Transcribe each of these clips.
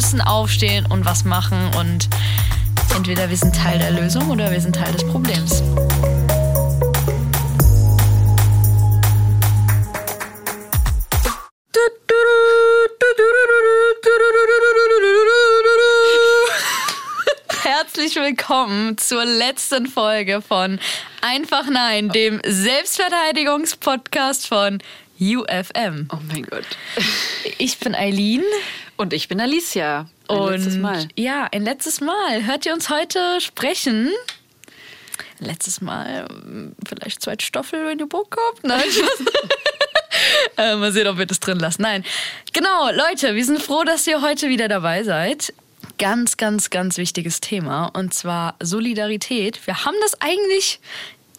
müssen aufstehen und was machen und entweder wir sind Teil der Lösung oder wir sind Teil des Problems. Herzlich willkommen zur letzten Folge von Einfach Nein, dem Selbstverteidigungspodcast von UFM. Oh mein Gott. Ich bin Eileen. Und ich bin Alicia. Ein und letztes Mal. Ja, ein letztes Mal. Hört ihr uns heute sprechen? Letztes Mal, vielleicht zweite Staffel, wenn ihr Bock habt. Nein, äh, mal sehen, ob wir das drin lassen. Nein. Genau, Leute, wir sind froh, dass ihr heute wieder dabei seid. Ganz, ganz, ganz wichtiges Thema und zwar Solidarität. Wir haben das eigentlich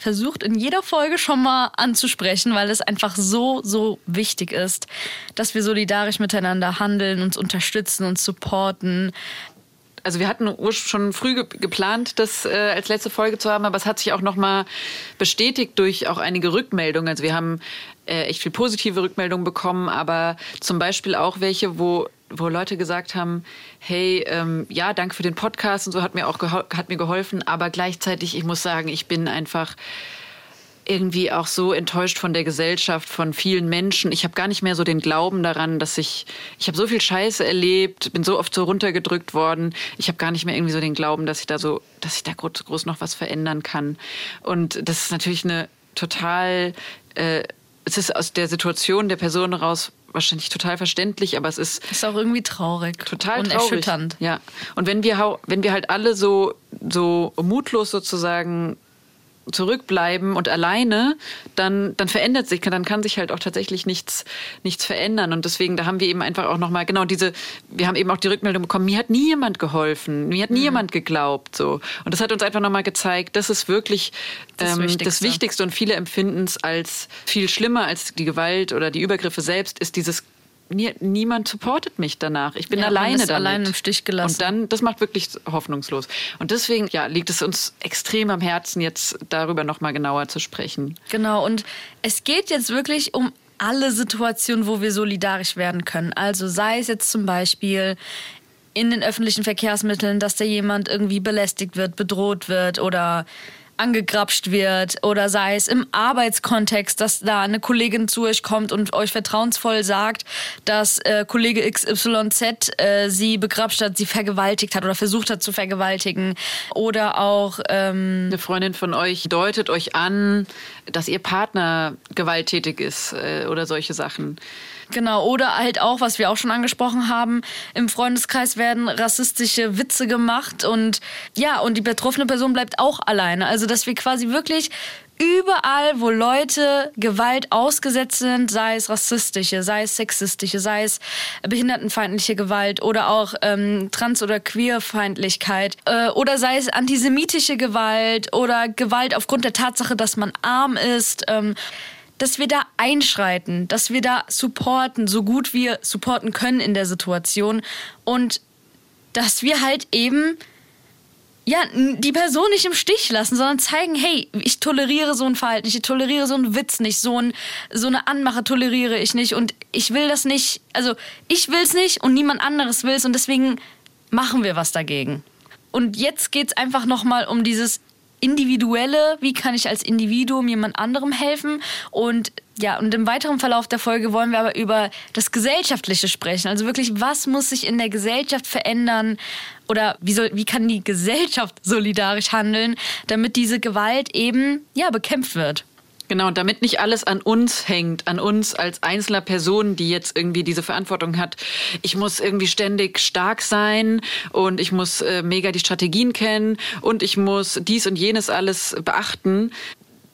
versucht in jeder Folge schon mal anzusprechen, weil es einfach so, so wichtig ist, dass wir solidarisch miteinander handeln, uns unterstützen, uns supporten. Also wir hatten schon früh geplant, das äh, als letzte Folge zu haben, aber es hat sich auch noch mal bestätigt durch auch einige Rückmeldungen. Also wir haben äh, echt viel positive Rückmeldungen bekommen, aber zum Beispiel auch welche, wo wo Leute gesagt haben, hey, ähm, ja, danke für den Podcast und so hat mir auch hat mir geholfen, aber gleichzeitig, ich muss sagen, ich bin einfach irgendwie auch so enttäuscht von der Gesellschaft, von vielen Menschen. Ich habe gar nicht mehr so den Glauben daran, dass ich, ich habe so viel Scheiße erlebt, bin so oft so runtergedrückt worden. Ich habe gar nicht mehr irgendwie so den Glauben, dass ich da so, dass ich da groß, groß noch was verändern kann. Und das ist natürlich eine total, äh, es ist aus der Situation der Person heraus wahrscheinlich total verständlich, aber es ist. Ist auch irgendwie traurig. Total und traurig. erschütternd. Ja. Und wenn wir, wenn wir halt alle so, so mutlos sozusagen zurückbleiben und alleine, dann, dann verändert sich, dann kann sich halt auch tatsächlich nichts, nichts verändern. Und deswegen, da haben wir eben einfach auch nochmal, genau diese, wir haben eben auch die Rückmeldung bekommen, mir hat nie jemand geholfen, mir hat nie mhm. jemand geglaubt, so. Und das hat uns einfach nochmal gezeigt, das ist wirklich das, ähm, Wichtigste. das Wichtigste und viele empfinden es als viel schlimmer als die Gewalt oder die Übergriffe selbst, ist dieses nie, niemand supportet mich danach. Ich bin ja, alleine man ist damit. allein im Stich gelassen. Und dann, das macht wirklich hoffnungslos. Und deswegen, ja, liegt es uns extrem am Herzen, jetzt darüber nochmal genauer zu sprechen. Genau. Und es geht jetzt wirklich um alle Situationen, wo wir solidarisch werden können. Also sei es jetzt zum Beispiel in den öffentlichen Verkehrsmitteln, dass da jemand irgendwie belästigt wird, bedroht wird oder angegrapscht wird oder sei es im Arbeitskontext, dass da eine Kollegin zu euch kommt und euch vertrauensvoll sagt, dass äh, Kollege XYZ äh, sie begrapscht hat, sie vergewaltigt hat oder versucht hat zu vergewaltigen oder auch ähm eine Freundin von euch deutet euch an, dass ihr Partner gewalttätig ist äh, oder solche Sachen. Genau, oder halt auch, was wir auch schon angesprochen haben, im Freundeskreis werden rassistische Witze gemacht und ja, und die betroffene Person bleibt auch alleine. Also, dass wir quasi wirklich überall, wo Leute Gewalt ausgesetzt sind, sei es rassistische, sei es sexistische, sei es behindertenfeindliche Gewalt oder auch ähm, trans- oder queerfeindlichkeit äh, oder sei es antisemitische Gewalt oder Gewalt aufgrund der Tatsache, dass man arm ist. Ähm, dass wir da einschreiten, dass wir da supporten, so gut wir supporten können in der Situation und dass wir halt eben ja, die Person nicht im Stich lassen, sondern zeigen, hey, ich toleriere so ein Verhalten, ich toleriere so einen Witz nicht, so, ein, so eine Anmache toleriere ich nicht und ich will das nicht, also ich will es nicht und niemand anderes will es und deswegen machen wir was dagegen. Und jetzt geht es einfach nochmal um dieses individuelle, wie kann ich als Individuum jemand anderem helfen und ja, und im weiteren Verlauf der Folge wollen wir aber über das Gesellschaftliche sprechen. Also wirklich, was muss sich in der Gesellschaft verändern oder wie, soll, wie kann die Gesellschaft solidarisch handeln, damit diese Gewalt eben ja bekämpft wird. Genau, damit nicht alles an uns hängt, an uns als einzelner Person, die jetzt irgendwie diese Verantwortung hat. Ich muss irgendwie ständig stark sein und ich muss äh, mega die Strategien kennen und ich muss dies und jenes alles beachten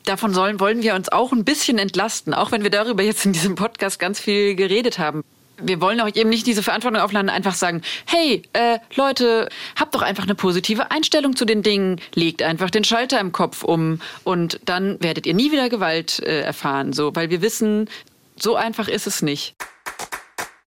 davon sollen, wollen wir uns auch ein bisschen entlasten, auch wenn wir darüber jetzt in diesem Podcast ganz viel geredet haben wir wollen auch eben nicht diese Verantwortung aufladen, einfach sagen, hey, äh, Leute, habt doch einfach eine positive Einstellung zu den Dingen, legt einfach den Schalter im Kopf um und dann werdet ihr nie wieder Gewalt äh, erfahren, so, weil wir wissen, so einfach ist es nicht.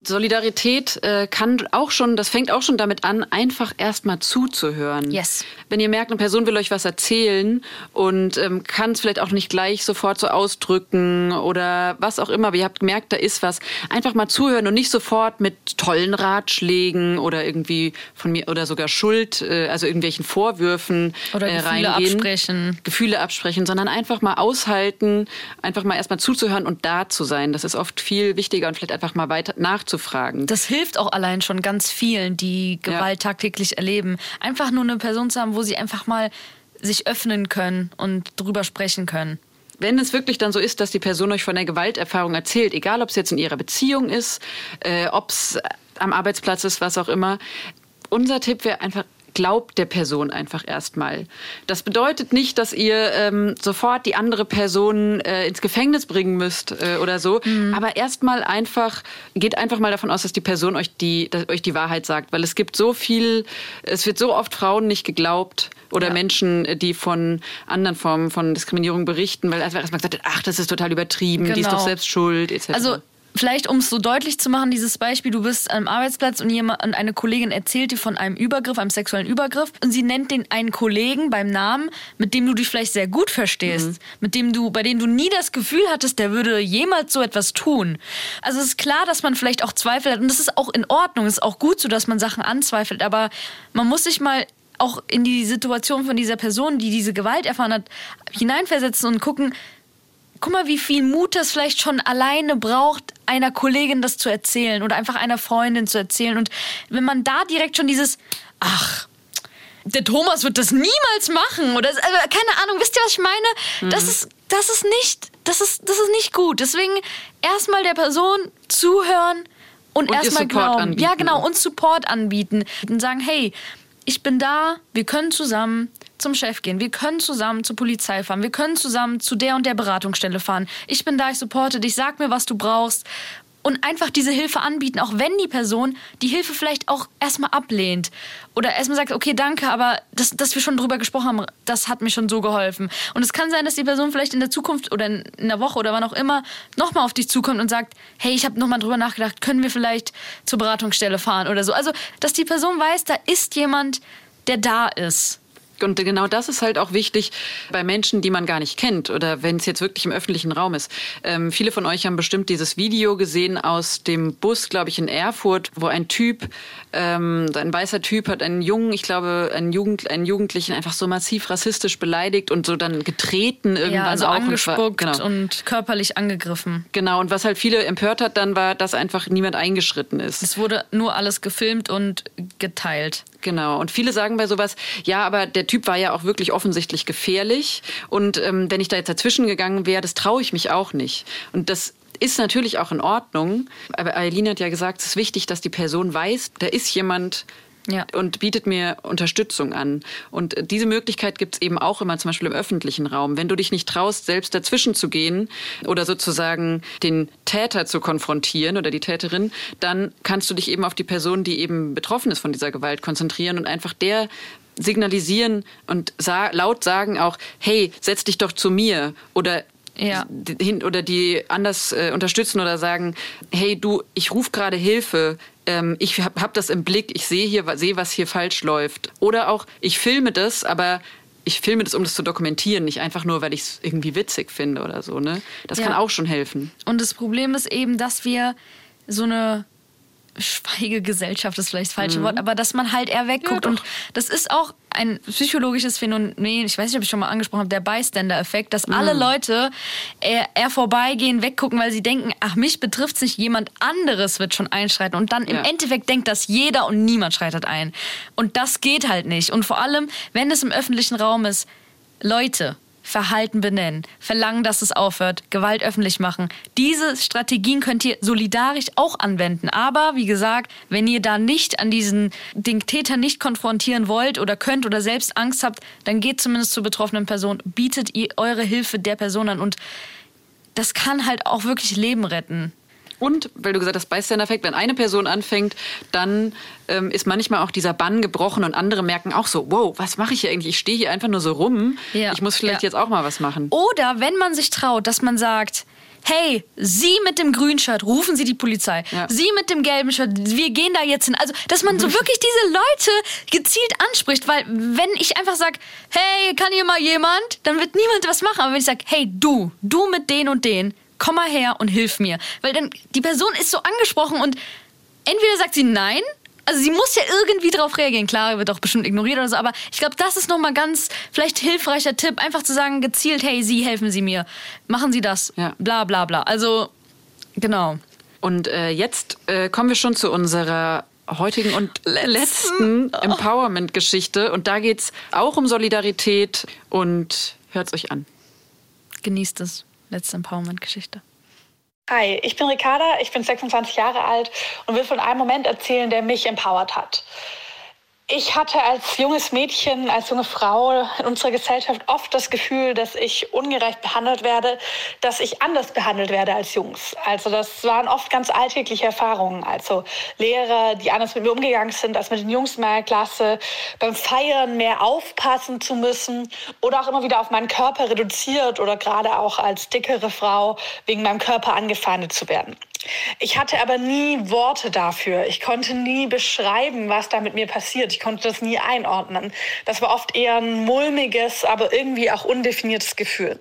Solidarität äh, kann auch schon, das fängt auch schon damit an, einfach erstmal zuzuhören. Yes. Wenn ihr merkt, eine Person will euch was erzählen und ähm, kann es vielleicht auch nicht gleich sofort so ausdrücken oder was auch immer, aber ihr habt gemerkt, da ist was, einfach mal zuhören und nicht sofort mit tollen Ratschlägen oder irgendwie von mir oder sogar Schuld, äh, also irgendwelchen Vorwürfen oder äh, Gefühle reingehen. absprechen. Gefühle absprechen, sondern einfach mal aushalten, einfach mal erstmal zuzuhören und da zu sein. Das ist oft viel wichtiger und vielleicht einfach mal weiter nachzufragen. Das hilft auch allein schon ganz vielen, die Gewalt Ja. tagtäglich erleben. Einfach nur eine Person zu haben, wo sie einfach mal sich öffnen können und drüber sprechen können. Wenn es wirklich dann so ist, dass die Person euch von der Gewalterfahrung erzählt, egal ob es jetzt in ihrer Beziehung ist, äh, ob es am Arbeitsplatz ist, was auch immer, unser Tipp wäre einfach, glaubt der Person einfach erstmal. Das bedeutet nicht, dass ihr ähm, sofort die andere Person äh, ins Gefängnis bringen müsst äh, oder so, aber erstmal einfach, geht einfach mal davon aus, dass die Person euch die, euch die Wahrheit sagt, weil es gibt so viel, es wird so oft Frauen nicht geglaubt oder Ja. Menschen, die von anderen Formen von Diskriminierung berichten, weil einfach erstmal gesagt wird, ach, das ist total übertrieben, die ist Genau. doch selbst schuld, etc. Also vielleicht, um es so deutlich zu machen, dieses Beispiel, du bist am Arbeitsplatz und, jemand, und eine Kollegin erzählt dir von einem Übergriff, einem sexuellen Übergriff und sie nennt den einen Kollegen beim Namen, mit dem du dich vielleicht sehr gut verstehst, mit dem du, bei dem du nie das Gefühl hattest, der würde jemals so etwas tun. Also es ist klar, dass man vielleicht auch Zweifel hat und das ist auch in Ordnung, es ist auch gut so, dass man Sachen anzweifelt, aber man muss sich mal auch in die Situation von dieser Person, die diese Gewalt erfahren hat, hineinversetzen und gucken, guck mal, wie viel Mut das vielleicht schon alleine braucht, einer Kollegin das zu erzählen oder einfach einer Freundin zu erzählen. Und wenn man da direkt schon dieses, ach, der Thomas wird das niemals machen oder also, keine Ahnung, wisst ihr, was ich meine? Das ist das ist nicht das ist das ist nicht gut. Deswegen erstmal der Person zuhören und, Und erstmal glauben. anbieten. Ja, genau, und Support anbieten und sagen, hey, ich bin da, wir können zusammen zum Chef gehen, wir können zusammen zur Polizei fahren, wir können zusammen zu der und der Beratungsstelle fahren. Ich bin da, ich supporte dich, sag mir, was du brauchst. Und einfach diese Hilfe anbieten, auch wenn die Person die Hilfe vielleicht auch erstmal ablehnt. Oder erstmal sagt, okay, danke, aber das, dass wir schon drüber gesprochen haben, das hat mir schon so geholfen. Und es kann sein, dass die Person vielleicht in der Zukunft oder in, in der Woche oder wann auch immer nochmal auf dich zukommt und sagt, hey, ich habe nochmal drüber nachgedacht, können wir vielleicht zur Beratungsstelle fahren oder so. Also, dass die Person weiß, da ist jemand, der da ist. Und genau das ist halt auch wichtig bei Menschen, die man gar nicht kennt oder wenn es jetzt wirklich im öffentlichen Raum ist. Ähm, viele von euch haben bestimmt dieses Video gesehen aus dem Bus, glaube ich, in Erfurt, wo ein Typ, ähm, ein weißer Typ hat einen Jungen, ich glaube, einen, Jugend, einen Jugendlichen einfach so massiv rassistisch beleidigt und so dann getreten irgendwann Ja, also auch. und angespuckt genau. und körperlich angegriffen. Genau, und was halt viele empört hat, dann war, dass einfach niemand eingeschritten ist. Es wurde nur alles gefilmt und geteilt. Genau. Und viele sagen bei sowas, ja, aber der Typ war ja auch wirklich offensichtlich gefährlich. Und ähm, wenn ich da jetzt dazwischen gegangen wäre, das traue ich mich auch nicht. Und das ist natürlich auch in Ordnung. Aber Eileen hat ja gesagt, es ist wichtig, dass die Person weiß, da ist jemand, Ja. und bietet mir Unterstützung an. Und diese Möglichkeit gibt es eben auch immer zum Beispiel im öffentlichen Raum. Wenn du dich nicht traust, selbst dazwischen zu gehen oder sozusagen den Täter zu konfrontieren oder die Täterin, dann kannst du dich eben auf die Person, die eben betroffen ist von dieser Gewalt, konzentrieren und einfach der signalisieren und sa laut sagen auch, hey, setz dich doch zu mir oder Ja. hin oder die anders äh, unterstützen oder sagen, hey du, ich rufe gerade Hilfe, ähm, ich habe hab das im Blick, ich sehe hier, sehe, was hier falsch läuft. Oder auch, ich filme das, aber ich filme das, um das zu dokumentieren, nicht einfach nur, weil ich es irgendwie witzig finde oder so. Ne? Das Ja. kann auch schon helfen. Und das Problem ist eben, dass wir so eine Schweigegesellschaft ist vielleicht das falsche Wort, aber dass man halt eher wegguckt. Ja, und das ist auch ein psychologisches Phänomen, ich weiß nicht, ob ich schon mal angesprochen habe, der Bystander-Effekt, dass alle Leute eher, eher vorbeigehen, weggucken, weil sie denken, ach, mich betrifft nicht, jemand anderes wird schon einschreiten. Und dann im Ja. Endeffekt denkt das jeder und niemand schreitet ein. Und das geht halt nicht. Und vor allem, wenn es im öffentlichen Raum ist, Leute, Verhalten benennen, verlangen, dass es aufhört, Gewalt öffentlich machen. Diese Strategien könnt ihr solidarisch auch anwenden. Aber wie gesagt, wenn ihr da nicht an diesen den Täter nicht konfrontieren wollt oder könnt oder selbst Angst habt, dann geht zumindest zur betroffenen Person, bietet ihr eure Hilfe der Person an und das kann halt auch wirklich Leben retten. Und, weil du gesagt hast, Bystander-Effekt, wenn eine Person anfängt, dann ähm, ist manchmal auch dieser Bann gebrochen und andere merken auch so, wow, was mache ich hier eigentlich? Ich stehe hier einfach nur so rum. Ja. Ich muss vielleicht Ja. jetzt auch mal was machen. Oder wenn man sich traut, dass man sagt, hey, Sie mit dem grünen Shirt, rufen Sie die Polizei. Ja. Sie mit dem gelben Shirt, wir gehen da jetzt hin. Also, dass man so wirklich diese Leute gezielt anspricht, weil wenn ich einfach sage, hey, kann hier mal jemand, dann wird niemand was machen. Aber wenn ich sage, hey, du, du mit den und den, komm mal her und hilf mir. Weil dann, die Person ist so angesprochen und entweder sagt sie nein, also sie muss ja irgendwie drauf reagieren. Klar, wird auch bestimmt ignoriert oder so, aber ich glaube, das ist nochmal ganz vielleicht hilfreicher Tipp, einfach zu sagen, gezielt, hey, Sie helfen Sie mir. Machen Sie das. Ja. Bla bla bla. Also, genau. Und äh, jetzt äh, kommen wir schon zu unserer heutigen und letzten Empowerment-Geschichte. Und da geht es auch um Solidarität und hört es euch an. Genießt es. Letzte Empowerment-Geschichte. Hi, ich bin Ricarda, ich bin 26 Jahre alt und will von einem Moment erzählen, der mich empowert hat. Ich hatte als junges Mädchen, als junge Frau in unserer Gesellschaft oft das Gefühl, dass ich ungerecht behandelt werde, dass ich anders behandelt werde als Jungs. Also das waren oft ganz alltägliche Erfahrungen. Also Lehrer, die anders mit mir umgegangen sind als mit den Jungs in meiner Klasse, beim Feiern mehr aufpassen zu müssen oder auch immer wieder auf meinen Körper reduziert oder gerade auch als dickere Frau wegen meinem Körper angefeindet zu werden. Ich hatte aber nie Worte dafür. Ich konnte nie beschreiben, was da mit mir passiert. Ich konnte das nie einordnen. Das war oft eher ein mulmiges, aber irgendwie auch undefiniertes Gefühl.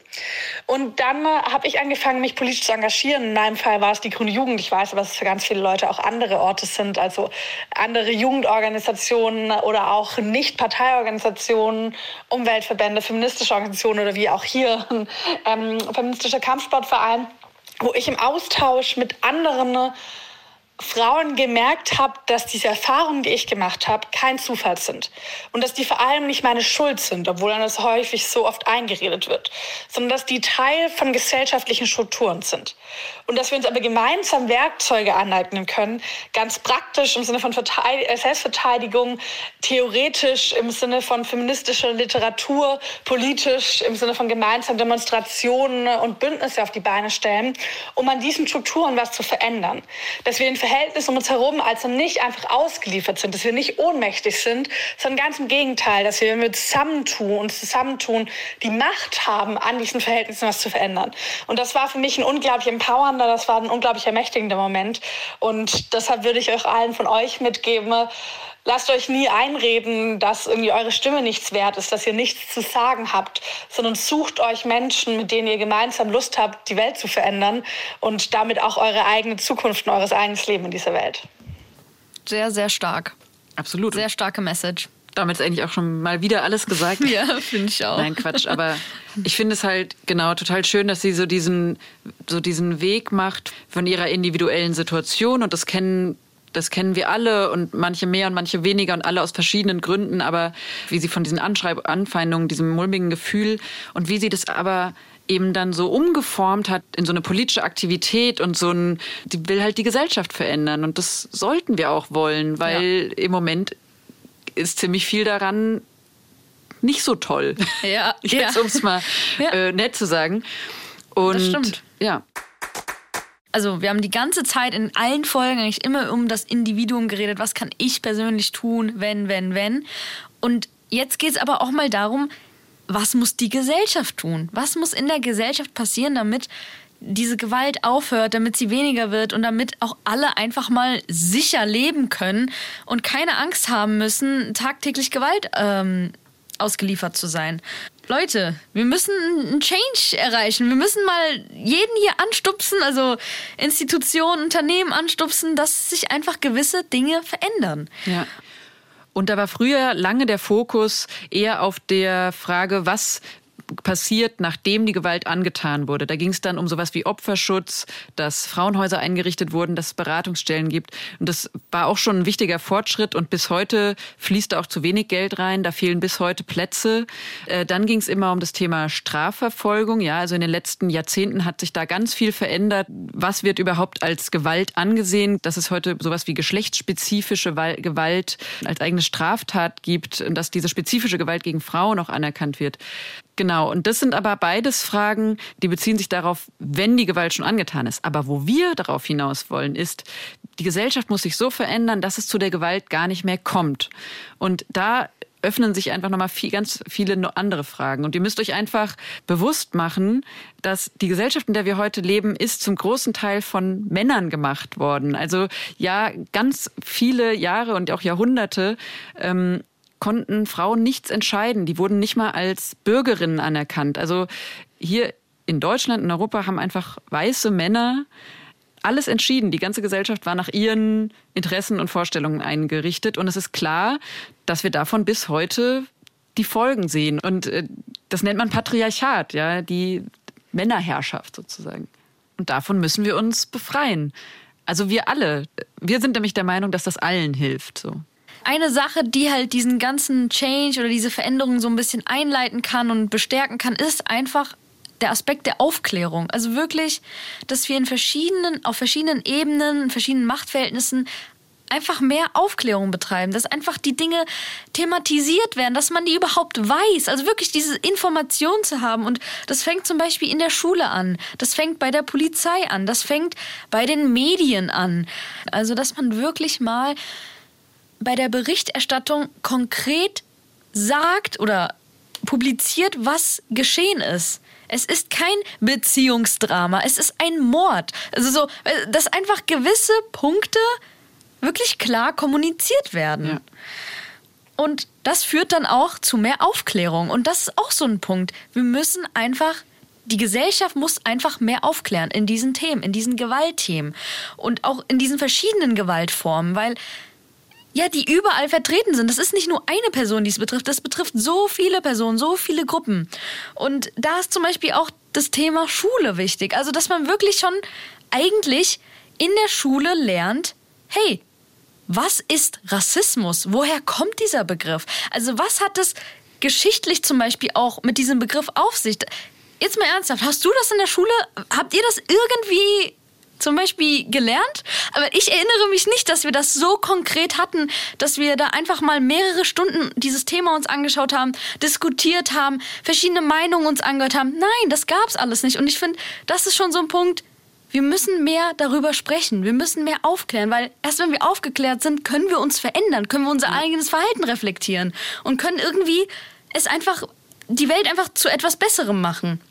Und dann äh, habe ich angefangen, mich politisch zu engagieren. In meinem Fall war es die Grüne Jugend. Ich weiß aber, dass es für ganz viele Leute auch andere Orte sind, also andere Jugendorganisationen oder auch Nicht-Parteiorganisationen, Umweltverbände, feministische Organisationen oder wie auch hier ein ähm, feministischer Kampfsportverein wo ich im Austausch mit anderen Frauen gemerkt habe, dass diese Erfahrungen, die ich gemacht habe, kein Zufall sind. Und dass die vor allem nicht meine Schuld sind, obwohl dann das häufig so oft eingeredet wird, sondern dass die Teil von gesellschaftlichen Strukturen sind. Und dass wir uns aber gemeinsam Werkzeuge aneignen können, ganz praktisch im Sinne von äh, Selbstverteidigung, theoretisch im Sinne von feministischer Literatur, politisch im Sinne von gemeinsamen Demonstrationen und Bündnisse auf die Beine stellen, um an diesen Strukturen was zu verändern. Dass wir den Verhältnis um uns herum also nicht einfach ausgeliefert sind, dass wir nicht ohnmächtig sind, sondern ganz im Gegenteil, dass wir, wenn wir zusammentun und zusammentun, die Macht haben, an diesen Verhältnissen was zu verändern. Und das war für mich ein unglaublich empowernder, das war ein unglaublich ermächtigender Moment. Und deshalb würde ich euch allen von euch mitgeben, Lasst euch nie einreden, dass irgendwie eure Stimme nichts wert ist, dass ihr nichts zu sagen habt, sondern sucht euch Menschen, mit denen ihr gemeinsam Lust habt, die Welt zu verändern und damit auch eure eigene Zukunft und eures eigenes Leben in dieser Welt. Sehr, sehr stark. Absolut. Sehr starke Message. Damit ist eigentlich auch schon mal wieder alles gesagt. Ja, finde ich auch. Nein, Quatsch. Aber ich finde es halt genau total schön, dass sie so diesen, so diesen Weg macht von ihrer individuellen Situation. Und das kennen, das kennen wir alle und manche mehr und manche weniger und alle aus verschiedenen Gründen. Aber wie sie von diesen Anschreib Anfeindungen, diesem mulmigen Gefühl und wie sie das aber eben dann so umgeformt hat in so eine politische Aktivität und so ein, die will halt die Gesellschaft verändern. Und das sollten wir auch wollen, weil im Moment ist ziemlich viel daran nicht so toll. Ja, Jetzt, ja. um es mal Ja. äh, nett zu sagen. Und Das stimmt. ja, also wir haben die ganze Zeit in allen Folgen eigentlich immer um das Individuum geredet. Was kann ich persönlich tun, wenn, wenn, wenn? Und jetzt geht es aber auch mal darum, was muss die Gesellschaft tun? Was muss in der Gesellschaft passieren, damit diese Gewalt aufhört, damit sie weniger wird und damit auch alle einfach mal sicher leben können und keine Angst haben müssen, tagtäglich Gewalt ähm, ausgeliefert zu sein. Leute, wir müssen einen Change erreichen. Wir müssen mal jeden hier anstupsen, also Institutionen, Unternehmen anstupsen, dass sich einfach gewisse Dinge verändern. Ja. Und da war früher lange der Fokus eher auf der Frage, was passiert, nachdem die Gewalt angetan wurde. Da ging es dann um sowas wie Opferschutz, dass Frauenhäuser eingerichtet wurden, dass es Beratungsstellen gibt. Und das war auch schon ein wichtiger Fortschritt. Und bis heute fließt da auch zu wenig Geld rein. Da fehlen bis heute Plätze. Äh, dann ging es immer um das Thema Strafverfolgung. Ja, also in den letzten Jahrzehnten hat sich da ganz viel verändert. Was wird überhaupt als Gewalt angesehen? Dass es heute sowas wie geschlechtsspezifische Wal- Gewalt als eigene Straftat gibt und dass diese spezifische Gewalt gegen Frauen auch anerkannt wird. Genau, und das sind aber beides Fragen, die beziehen sich darauf, wenn die Gewalt schon angetan ist. Aber wo wir darauf hinaus wollen, ist, die Gesellschaft muss sich so verändern, dass es zu der Gewalt gar nicht mehr kommt. Und da öffnen sich einfach nochmal viel, ganz viele andere Fragen. Und ihr müsst euch einfach bewusst machen, dass die Gesellschaft, in der wir heute leben, ist zum großen Teil von Männern gemacht worden. Also ja, ganz viele Jahre und auch Jahrhunderte ähm, konnten Frauen nichts entscheiden. Die wurden nicht mal als Bürgerinnen anerkannt. Also hier in Deutschland, in Europa haben einfach weiße Männer alles entschieden. Die ganze Gesellschaft war nach ihren Interessen und Vorstellungen eingerichtet. Und es ist klar, dass wir davon bis heute die Folgen sehen. Und äh, das nennt man Patriarchat, ja, die Männerherrschaft sozusagen. Und davon müssen wir uns befreien. Also wir alle. Wir sind nämlich der Meinung, dass das allen hilft. So. Eine Sache, die halt diesen ganzen Change oder diese Veränderung so ein bisschen einleiten kann und bestärken kann, ist einfach der Aspekt der Aufklärung. Also wirklich, dass wir in verschiedenen, auf verschiedenen Ebenen, in verschiedenen Machtverhältnissen einfach mehr Aufklärung betreiben, dass einfach die Dinge thematisiert werden, dass man die überhaupt weiß. Also wirklich diese Information zu haben. Und das fängt zum Beispiel in der Schule an, das fängt bei der Polizei an, das fängt bei den Medien an. Also dass man wirklich mal bei der Berichterstattung konkret sagt oder publiziert, was geschehen ist. Es ist kein Beziehungsdrama, es ist ein Mord. Also so, äh, dass einfach gewisse Punkte wirklich klar kommuniziert werden. Ja. Und das führt dann auch zu mehr Aufklärung. Und das ist auch so ein Punkt. Wir müssen einfach die Gesellschaft muss einfach mehr aufklären in diesen Themen, in diesen Gewaltthemen und auch in diesen verschiedenen Gewaltformen, weil ja, die überall vertreten sind. Das ist nicht nur eine Person, die es betrifft. Das betrifft so viele Personen, so viele Gruppen. Und da ist zum Beispiel auch das Thema Schule wichtig. Also, dass man wirklich schon eigentlich in der Schule lernt, hey, was ist Rassismus? Woher kommt dieser Begriff? Also, was hat es geschichtlich zum Beispiel auch mit diesem Begriff auf sich? Jetzt mal ernsthaft, hast du das in der Schule? Habt ihr das irgendwie zum Beispiel gelernt, aber ich erinnere mich nicht, dass wir das so konkret hatten, dass wir da einfach mal mehrere Stunden dieses Thema uns angeschaut haben, diskutiert haben, verschiedene Meinungen uns angehört haben. Nein, das gab's alles nicht. Und ich finde, das ist schon so ein Punkt, wir müssen mehr darüber sprechen. Wir müssen mehr aufklären, weil erst wenn wir aufgeklärt sind, können wir uns verändern, können wir unser eigenes Verhalten reflektieren und können irgendwie es einfach, die Welt einfach zu etwas Besserem machen.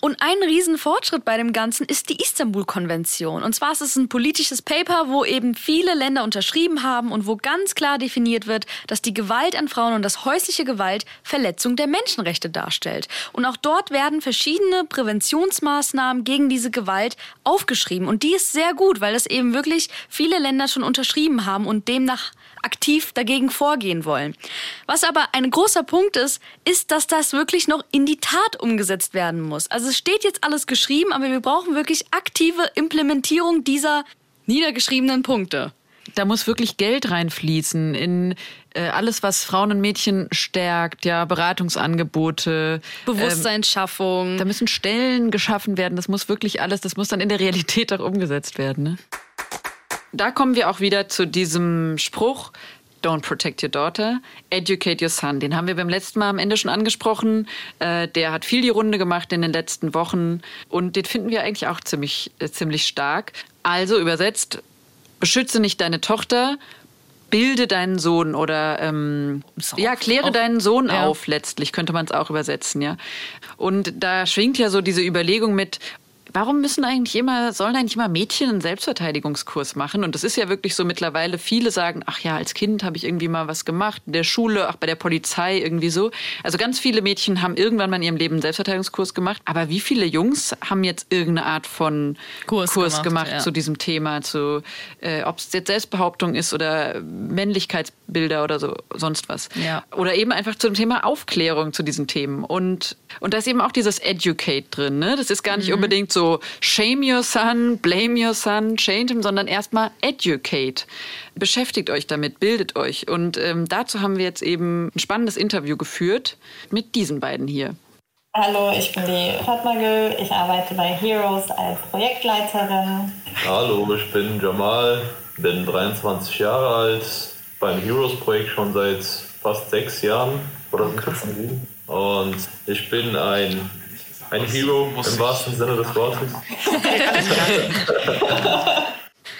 Und ein Riesenfortschritt bei dem Ganzen ist die Istanbul-Konvention. Und zwar ist es ein politisches Paper, wo eben viele Länder unterschrieben haben und wo ganz klar definiert wird, dass die Gewalt an Frauen und das häusliche Gewalt Verletzung der Menschenrechte darstellt. Und auch dort werden verschiedene Präventionsmaßnahmen gegen diese Gewalt aufgeschrieben. Und die ist sehr gut, weil das eben wirklich viele Länder schon unterschrieben haben und demnach aktiv dagegen vorgehen wollen. Was aber ein großer Punkt ist, ist, dass das wirklich noch in die Tat umgesetzt werden muss. Also es steht jetzt alles geschrieben, aber wir brauchen wirklich aktive Implementierung dieser niedergeschriebenen Punkte. Da muss wirklich Geld reinfließen in äh, alles, was Frauen und Mädchen stärkt, ja, Beratungsangebote, Bewusstseinsschaffung. Ähm, da müssen Stellen geschaffen werden. Das muss wirklich alles, das muss dann in der Realität auch umgesetzt werden. Ne? Da kommen wir auch wieder zu diesem Spruch, Don't protect your daughter, educate your son. Den haben wir beim letzten Mal am Ende schon angesprochen. Äh, der hat viel die Runde gemacht in den letzten Wochen und den finden wir eigentlich auch ziemlich, äh, ziemlich stark. Also übersetzt, beschütze nicht deine Tochter, bilde deinen Sohn oder ähm, ja, kläre deinen Sohn ja. auf, letztlich könnte man es auch übersetzen, ja. Und da schwingt ja so diese Überlegung mit, Warum müssen eigentlich immer, sollen eigentlich immer Mädchen einen Selbstverteidigungskurs machen? Und das ist ja wirklich so mittlerweile, viele sagen, ach ja, als Kind habe ich irgendwie mal was gemacht, in der Schule, auch bei der Polizei irgendwie so. Also ganz viele Mädchen haben irgendwann mal in ihrem Leben einen Selbstverteidigungskurs gemacht. Aber wie viele Jungs haben jetzt irgendeine Art von Kurs, Kurs gemacht, gemacht ja. zu diesem Thema, zu, äh, ob es jetzt Selbstbehauptung ist oder Männlichkeitsbilder oder so, sonst was. Ja. Oder eben einfach zum Thema Aufklärung zu diesen Themen. Und, und da ist eben auch dieses Educate drin, ne? Das ist gar nicht mhm. unbedingt so so shame your son, blame your son, change him, sondern erstmal educate. Beschäftigt euch damit, bildet euch. Und ähm, dazu haben wir jetzt eben ein spannendes Interview geführt mit diesen beiden hier. Hallo, ich bin die Fatma Gül. Ich arbeite bei Heroes als Projektleiterin. Hallo, ich bin Jamal, bin 23 Jahre alt, beim Heroes-Projekt schon seit fast sechs Jahren. Oder sind das schon Und ich bin ein ein Hero im wahrsten Sinne des Wortes.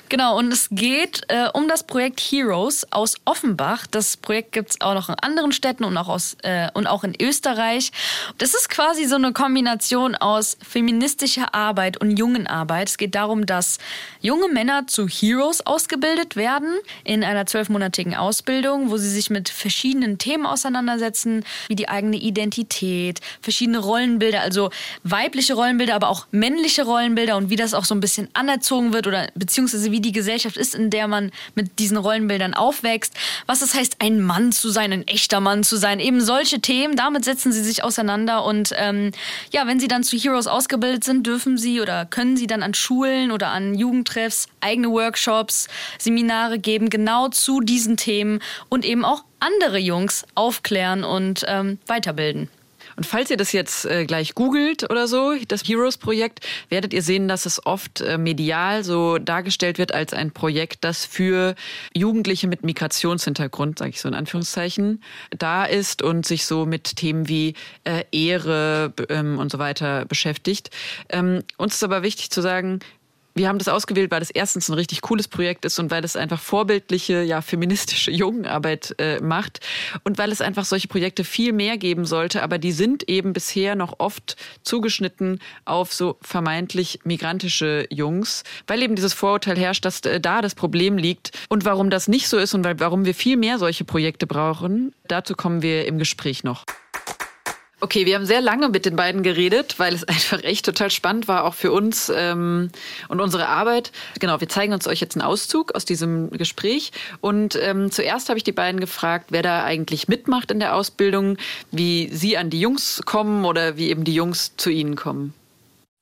Genau, und es geht äh, um das Projekt Heroes aus Offenbach. Das Projekt gibt es auch noch in anderen Städten und auch, aus, äh, und auch in Österreich. Das ist quasi so eine Kombination aus feministischer Arbeit und jungen Arbeit. Es geht darum, dass junge Männer zu Heroes ausgebildet werden in einer zwölfmonatigen Ausbildung, wo sie sich mit verschiedenen Themen auseinandersetzen, wie die eigene Identität, verschiedene Rollenbilder, also weibliche Rollenbilder, aber auch männliche Rollenbilder und wie das auch so ein bisschen anerzogen wird oder beziehungsweise wie die Gesellschaft ist, in der man mit diesen Rollenbildern aufwächst, was es heißt, ein Mann zu sein, ein echter Mann zu sein, eben solche Themen, damit setzen sie sich auseinander und ähm, ja, wenn sie dann zu Heroes ausgebildet sind, dürfen sie oder können sie dann an Schulen oder an Jugendtreffs eigene Workshops, Seminare geben, genau zu diesen Themen und eben auch andere Jungs aufklären und ähm, weiterbilden. Und falls ihr das jetzt äh, gleich googelt oder so, das Heroes-Projekt, werdet ihr sehen, dass es oft äh, medial so dargestellt wird als ein Projekt, das für Jugendliche mit Migrationshintergrund, sage ich so in Anführungszeichen, da ist und sich so mit Themen wie äh, Ehre ähm, und so weiter beschäftigt. Ähm, uns ist aber wichtig zu sagen, wir haben das ausgewählt, weil das erstens ein richtig cooles Projekt ist und weil es einfach vorbildliche, ja, feministische Jugendarbeit äh, macht und weil es einfach solche Projekte viel mehr geben sollte, aber die sind eben bisher noch oft zugeschnitten auf so vermeintlich migrantische Jungs, weil eben dieses Vorurteil herrscht, dass äh, da das Problem liegt und warum das nicht so ist und weil, warum wir viel mehr solche Projekte brauchen, dazu kommen wir im Gespräch noch. Okay, wir haben sehr lange mit den beiden geredet, weil es einfach echt total spannend war, auch für uns ähm, und unsere Arbeit. Genau, wir zeigen uns euch jetzt einen Auszug aus diesem Gespräch. Und ähm, zuerst habe ich die beiden gefragt, wer da eigentlich mitmacht in der Ausbildung, wie sie an die Jungs kommen oder wie eben die Jungs zu ihnen kommen.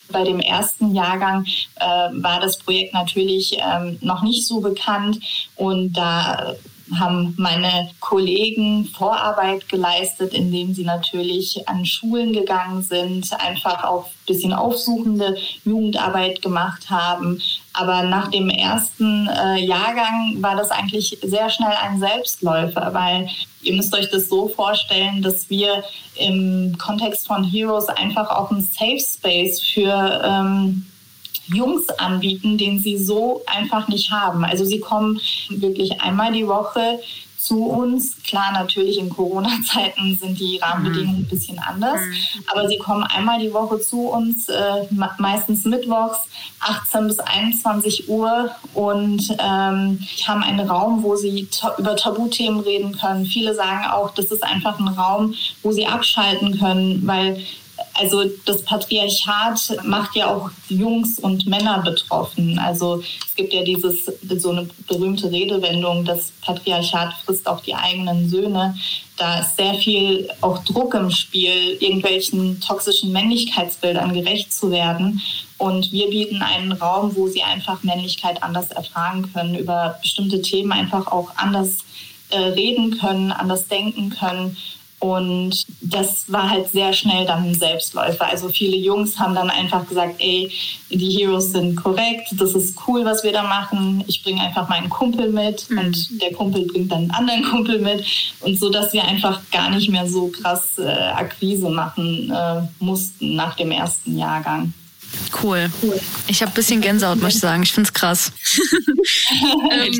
Bei dem ersten Jahrgang äh, war das Projekt natürlich ähm, noch nicht so bekannt und da haben meine Kollegen Vorarbeit geleistet, indem sie natürlich an Schulen gegangen sind, einfach auch ein bisschen aufsuchende Jugendarbeit gemacht haben. Aber nach dem ersten äh, Jahrgang war das eigentlich sehr schnell ein Selbstläufer, weil ihr müsst euch das so vorstellen, dass wir im Kontext von Heroes einfach auch ein Safe Space für ähm, Jungs anbieten, den sie so einfach nicht haben. Also sie kommen wirklich einmal die Woche zu uns. Klar, natürlich in Corona-Zeiten sind die Rahmenbedingungen ein bisschen anders, mhm. aber sie kommen einmal die Woche zu uns, äh, meistens mittwochs, 18 bis 21 Uhr und ähm, haben einen Raum, wo sie ta über Tabuthemen reden können. Viele sagen auch, das ist einfach ein Raum, wo sie abschalten können, weil also das Patriarchat macht ja auch Jungs und Männer betroffen. Also es gibt ja dieses so eine berühmte Redewendung, das Patriarchat frisst auch die eigenen Söhne. Da ist sehr viel auch Druck im Spiel, irgendwelchen toxischen Männlichkeitsbildern gerecht zu werden. Und wir bieten einen Raum, wo sie einfach Männlichkeit anders erfahren können, über bestimmte Themen einfach auch anders äh, reden können, anders denken können und das war halt sehr schnell dann ein Selbstläufer. Also viele Jungs haben dann einfach gesagt, ey, die Heroes sind korrekt, das ist cool, was wir da machen. Ich bringe einfach meinen Kumpel mit mhm. und der Kumpel bringt dann einen anderen Kumpel mit. Und so, dass wir einfach gar nicht mehr so krass äh, Akquise machen äh, mussten nach dem ersten Jahrgang. Cool. Ich habe ein bisschen Gänsehaut, muss ich sagen. Ich finde es krass. ähm,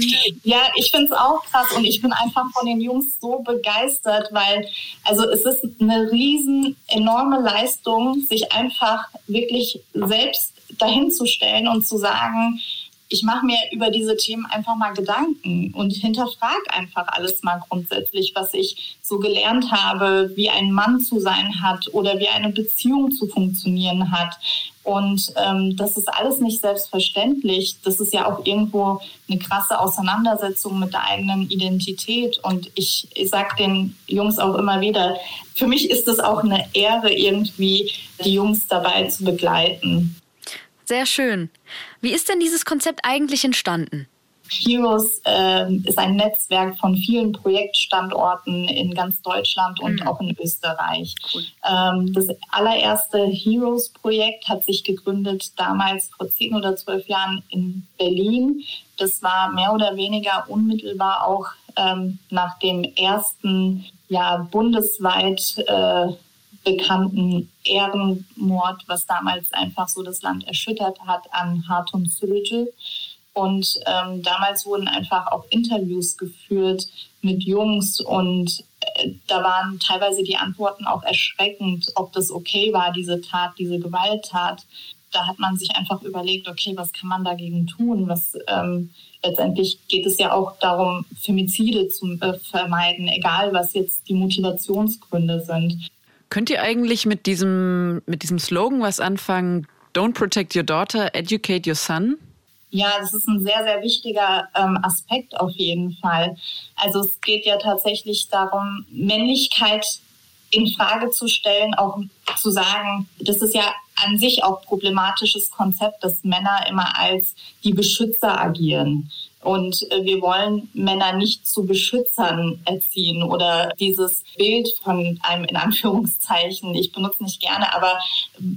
ja, ich finde es auch krass und ich bin einfach von den Jungs so begeistert, weil also es ist eine riesen enorme Leistung, sich einfach wirklich selbst dahin zu stellen und zu sagen, ich mache mir über diese Themen einfach mal Gedanken und hinterfrage einfach alles mal grundsätzlich, was ich so gelernt habe, wie ein Mann zu sein hat oder wie eine Beziehung zu funktionieren hat. Und ähm, das ist alles nicht selbstverständlich. Das ist ja auch irgendwo eine krasse Auseinandersetzung mit der eigenen Identität. Und ich, ich sage den Jungs auch immer wieder, für mich ist es auch eine Ehre, irgendwie die Jungs dabei zu begleiten. Sehr schön. Wie ist denn dieses Konzept eigentlich entstanden? Heroes äh, ist ein Netzwerk von vielen Projektstandorten in ganz Deutschland und mhm. auch in Österreich. Cool. Ähm, das allererste Heroes-Projekt hat sich gegründet damals vor zehn oder zwölf Jahren in Berlin. Das war mehr oder weniger unmittelbar auch ähm, nach dem ersten ja, bundesweit äh, bekannten Ehrenmord, was damals einfach so das Land erschüttert hat an Hartum Sürücü. Und ähm, damals wurden einfach auch Interviews geführt mit Jungs und äh, da waren teilweise die Antworten auch erschreckend, ob das okay war, diese Tat, diese Gewalttat. Da hat man sich einfach überlegt, okay, was kann man dagegen tun? Was ähm, letztendlich geht es ja auch darum, Femizide zu äh, vermeiden, egal was jetzt die Motivationsgründe sind. Könnt ihr eigentlich mit diesem, mit diesem Slogan was anfangen? Don't protect your daughter, educate your son? Ja, das ist ein sehr, sehr wichtiger ähm, Aspekt auf jeden Fall. Also es geht ja tatsächlich darum, Männlichkeit in Frage zu stellen, auch zu sagen, das ist ja an sich auch problematisches Konzept, dass Männer immer als die Beschützer agieren. Und äh, wir wollen Männer nicht zu Beschützern erziehen oder dieses Bild von einem in Anführungszeichen, ich benutze nicht gerne, aber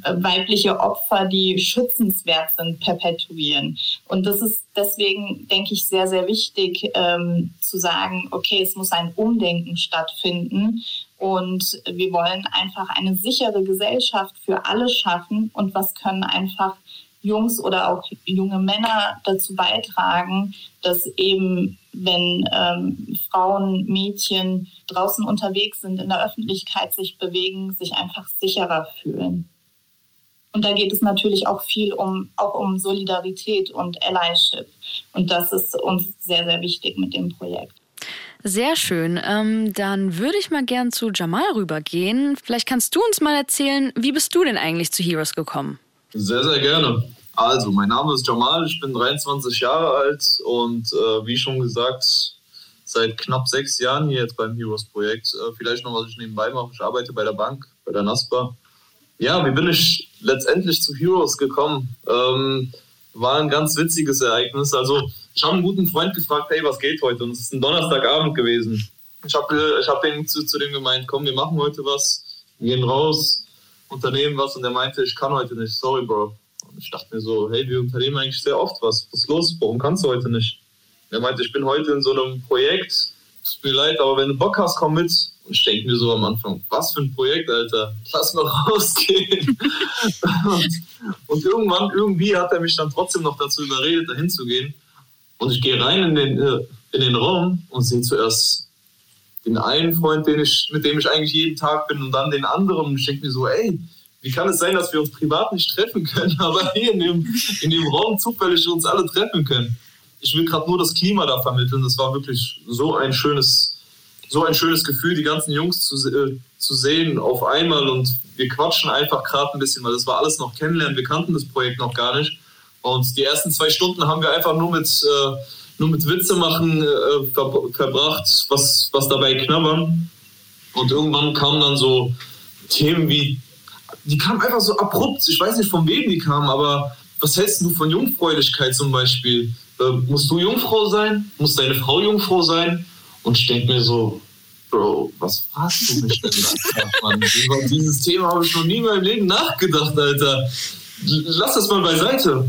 äh, weibliche Opfer, die schützenswert sind, perpetuieren. Und das ist deswegen, denke ich, sehr, sehr wichtig ähm, zu sagen, okay, es muss ein Umdenken stattfinden. Und wir wollen einfach eine sichere Gesellschaft für alle schaffen. Und was können einfach Jungs oder auch junge Männer dazu beitragen, dass eben, wenn ähm, Frauen, Mädchen draußen unterwegs sind, in der Öffentlichkeit sich bewegen, sich einfach sicherer fühlen. Und da geht es natürlich auch viel um, auch um Solidarität und Allyship. Und das ist uns sehr, sehr wichtig mit dem Projekt. Sehr schön. Ähm, dann würde ich mal gern zu Jamal rübergehen. Vielleicht kannst du uns mal erzählen, wie bist du denn eigentlich zu Heroes gekommen? Sehr, sehr gerne. Also, mein Name ist Jamal, ich bin 23 Jahre alt und äh, wie schon gesagt, seit knapp sechs Jahren hier jetzt beim Heroes-Projekt. Äh, vielleicht noch, was ich nebenbei mache. Ich arbeite bei der Bank, bei der NASPA. Ja, wie bin ich letztendlich zu Heroes gekommen? Ähm, war ein ganz witziges Ereignis. Also, ich habe einen guten Freund gefragt, hey, was geht heute? Und es ist ein Donnerstagabend gewesen. Ich habe ich hab zu, zu dem gemeint, komm, wir machen heute was, wir gehen raus, unternehmen was. Und er meinte, ich kann heute nicht, sorry, Bro. Und ich dachte mir so, hey, wir unternehmen eigentlich sehr oft was. Was ist los? Warum kannst du heute nicht? Er meinte, ich bin heute in so einem Projekt. Tut mir leid, aber wenn du Bock hast, komm mit. Und ich denke mir so am Anfang, was für ein Projekt, Alter. Lass mal rausgehen. und, und, irgendwann, irgendwie hat er mich dann trotzdem noch dazu überredet, dahin zu gehen. Und ich gehe rein in den, äh, in den Raum und sehe zuerst den einen Freund, den ich, mit dem ich eigentlich jeden Tag bin, und dann den anderen. Und ich denke mir so, ey, wie kann es sein, dass wir uns privat nicht treffen können, aber hier in dem, in dem Raum zufällig uns alle treffen können? Ich will gerade nur das Klima da vermitteln. Das war wirklich so ein schönes, so ein schönes Gefühl, die ganzen Jungs zu, äh, zu sehen auf einmal und wir quatschen einfach gerade ein bisschen, weil das war alles noch kennenlernen. Wir kannten das Projekt noch gar nicht. Und die ersten zwei Stunden haben wir einfach nur mit, äh, nur mit Witze machen äh, ver verbracht, was, was dabei knabbern. Und irgendwann kamen dann so Themen wie die kamen einfach so abrupt. Ich weiß nicht, von wem die kamen, aber was hältst du von Jungfräulichkeit zum Beispiel? Äh, musst du Jungfrau sein? Muss deine Frau Jungfrau sein? Und ich denke mir so, Bro, was fragst du mich denn da? Über dieses Thema habe ich noch nie in meinem Leben nachgedacht, Alter. Lass das mal beiseite.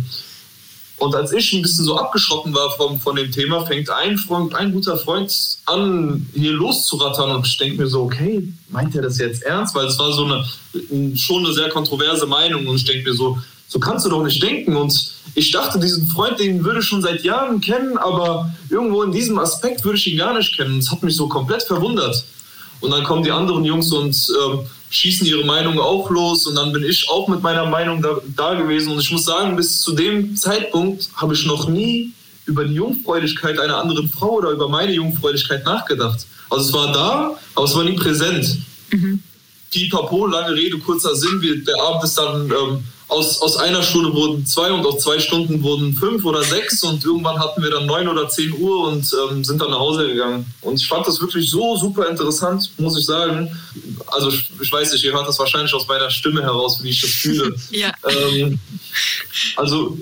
Und als ich ein bisschen so abgeschrocken war von, von dem Thema, fängt ein Freund, ein guter Freund an, hier loszurattern. Und ich denke mir so, okay, meint er das jetzt ernst? Weil es war so eine schon eine sehr kontroverse Meinung. Und ich denke mir so, so kannst du doch nicht denken. Und ich dachte, diesen Freund, den würde ich schon seit Jahren kennen, aber irgendwo in diesem Aspekt würde ich ihn gar nicht kennen. Das hat mich so komplett verwundert. Und dann kommen die anderen Jungs und ähm, schießen ihre Meinung auch los und dann bin ich auch mit meiner Meinung da, da gewesen. Und ich muss sagen, bis zu dem Zeitpunkt habe ich noch nie über die Jungfräulichkeit einer anderen Frau oder über meine Jungfräulichkeit nachgedacht. Also es war da, aber es war nie präsent. Mhm. Pipapo, lange Rede, kurzer Sinn. Wir, der Abend ist dann ähm, aus, aus einer Stunde wurden zwei und aus zwei Stunden wurden fünf oder sechs und irgendwann hatten wir dann neun oder zehn Uhr und ähm, sind dann nach Hause gegangen. Und ich fand das wirklich so super interessant, muss ich sagen. Also ich, ich weiß nicht, ihr hört das wahrscheinlich aus meiner Stimme heraus, wie ich das fühle. ja. Ähm, also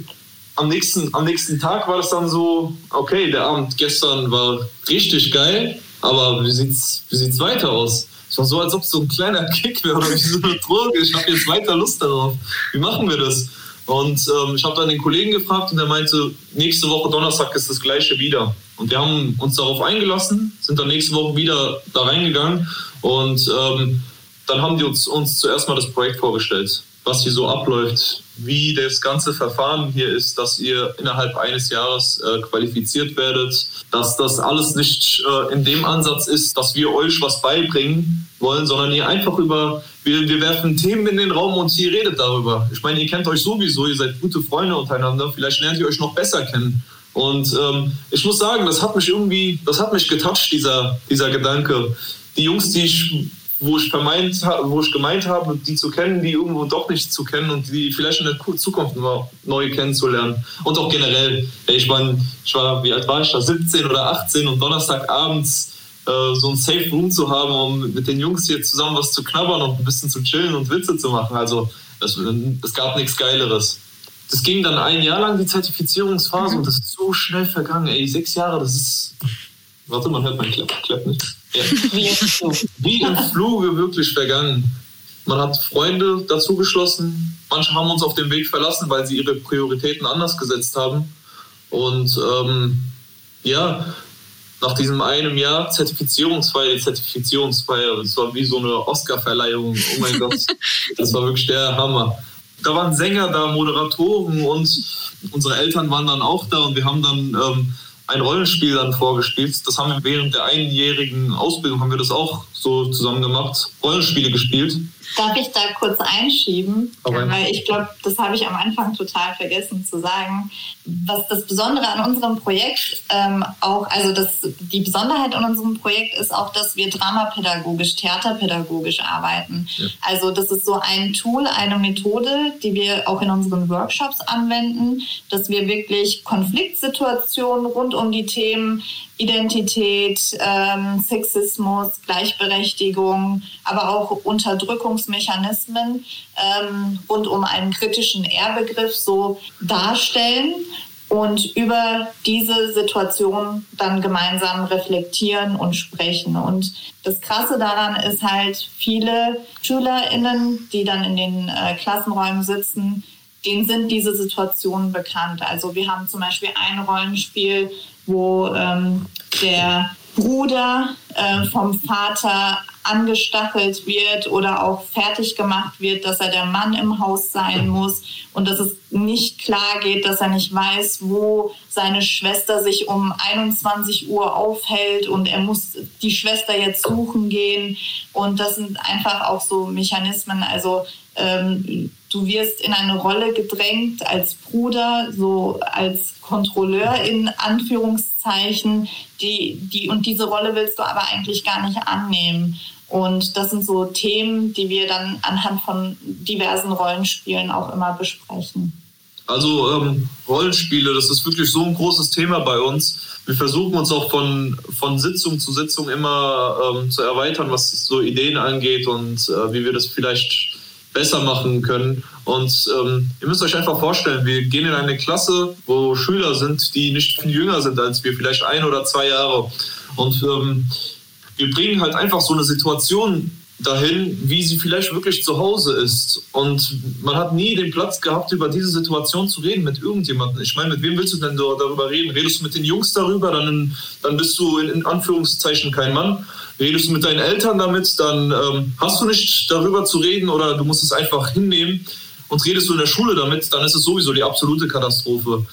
am nächsten, am nächsten Tag war das dann so, okay, der Abend gestern war richtig geil, aber wie sieht's, wie sieht's weiter aus? Es war so, als ob es so ein kleiner Kick wäre oder wie so eine Droge. Ich habe jetzt weiter Lust darauf. Wie machen wir das? Und ähm, ich habe dann den Kollegen gefragt und er meinte, nächste Woche Donnerstag ist das gleiche wieder. Und wir haben uns darauf eingelassen, sind dann nächste Woche wieder da reingegangen und ähm, dann haben die uns, uns zuerst mal das Projekt vorgestellt, was hier so abläuft, wie das ganze Verfahren hier ist, dass ihr innerhalb eines Jahres äh, qualifiziert werdet, dass das alles nicht äh, in dem Ansatz ist, dass wir euch was beibringen wollen, sondern ihr einfach über, wir, wir werfen Themen in den Raum und ihr redet darüber. Ich meine, ihr kennt euch sowieso, ihr seid gute Freunde untereinander, vielleicht lernt ihr euch noch besser kennen. Und ähm, ich muss sagen, das hat mich irgendwie, das hat mich getoucht, dieser, dieser Gedanke. Die Jungs, die ich wo ich vermeint, wo ich gemeint habe, die zu kennen, die irgendwo doch nicht zu kennen und die vielleicht in der Zukunft neu kennenzulernen. Und auch generell, ich meine, ich war, wie alt war ich da, 17 oder 18 und Donnerstagabends äh, so ein Safe Room zu haben, um mit den Jungs hier zusammen was zu knabbern und ein bisschen zu chillen und Witze zu machen. Also es, es gab nichts Geileres. Das ging dann ein Jahr lang, die Zertifizierungsphase, mhm. und das ist so schnell vergangen. Ey, sechs Jahre, das ist. Warte, man hört mein Klapp, Klapp nicht. Ja. Wie, im Fluge. Wirklich vergangen. Man hat Freunde dazu geschlossen. Manche haben uns auf dem Weg verlassen, weil sie ihre Prioritäten anders gesetzt haben. Und ähm, ja, nach diesem einem Jahr Zertifizierungsfeier, Zertifizierungsfeier, das war wie so eine Oscar-Verleihung. Oh mein Gott, das war wirklich der Hammer. Da waren Sänger da, Moderatoren und unsere Eltern waren dann auch da und wir haben dann ähm, ein Rollenspiel dann vorgespielt. Das haben wir während der einjährigen Ausbildung haben wir das auch so zusammen gemacht, Rollenspiele gespielt. Darf ich da kurz einschieben? Aber Weil ich glaube, das habe ich am Anfang total vergessen zu sagen. Was das Besondere an unserem Projekt ähm, auch, also das, die Besonderheit an unserem Projekt ist auch, dass wir dramapädagogisch, theaterpädagogisch arbeiten. Ja. Also das ist so ein Tool, eine Methode, die wir auch in unseren Workshops anwenden, dass wir wirklich Konfliktsituationen rund um die Themen Identität, ähm, Sexismus, Gleichberechtigung, aber auch Unterdrückungsmechanismen ähm, rund um einen kritischen Ehrbegriff so darstellen und über diese Situation dann gemeinsam reflektieren und sprechen. Und das Krasse daran ist halt, viele SchülerInnen, die dann in den äh, Klassenräumen sitzen, denen sind diese Situationen bekannt. Also wir haben zum Beispiel ein Rollenspiel, wo ähm, der Bruder äh, vom Vater angestachelt wird oder auch fertig gemacht wird, dass er der Mann im Haus sein muss und dass es nicht klar geht, dass er nicht weiß, wo seine Schwester sich um 21 Uhr aufhält und er muss die Schwester jetzt suchen gehen. Und das sind einfach auch so Mechanismen. Also ähm, du wirst in eine Rolle gedrängt als Bruder, so als Kontrolleur in Anführungszeichen, die, die, und diese Rolle willst du aber eigentlich gar nicht annehmen. Und das sind so Themen, die wir dann anhand von diversen Rollenspielen auch immer besprechen. Also ähm, Rollenspiele, das ist wirklich so ein großes Thema bei uns. Wir versuchen uns auch von, von Sitzung zu Sitzung immer ähm, zu erweitern, was so Ideen angeht und äh, wie wir das vielleicht besser machen können. Und ähm, ihr müsst euch einfach vorstellen, wir gehen in eine Klasse, wo Schüler sind, die nicht viel jünger sind als wir, vielleicht ein oder zwei Jahre. Und ähm, wir bringen halt einfach so eine Situation dahin, wie sie vielleicht wirklich zu Hause ist. Und man hat nie den Platz gehabt, über diese Situation zu reden mit irgendjemandem. Ich meine, mit wem willst du denn darüber reden? Redest du mit den Jungs darüber, dann, dann bist du in, in Anführungszeichen kein Mann. Redest du mit deinen Eltern damit, dann ähm, hast du nicht darüber zu reden oder du musst es einfach hinnehmen. Und redest du in der Schule damit, dann ist es sowieso die absolute Katastrophe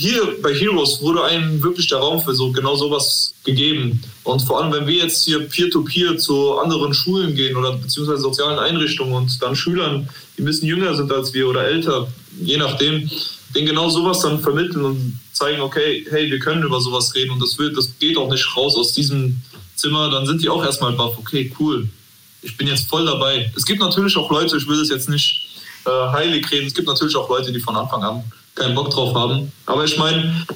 hier bei Heroes wurde einem wirklich der Raum für so genau sowas gegeben. Und vor allem, wenn wir jetzt hier peer-to-peer -peer zu anderen Schulen gehen oder beziehungsweise sozialen Einrichtungen und dann Schülern, die ein bisschen jünger sind als wir oder älter, je nachdem, denen genau sowas dann vermitteln und zeigen, okay, hey, wir können über sowas reden und das wird, das geht auch nicht raus aus diesem Zimmer, dann sind die auch erstmal baff, okay, cool. Ich bin jetzt voll dabei. Es gibt natürlich auch Leute, ich will das jetzt nicht äh, heilig reden, es gibt natürlich auch Leute, die von Anfang an keinen Bock drauf haben. Aber ich meine,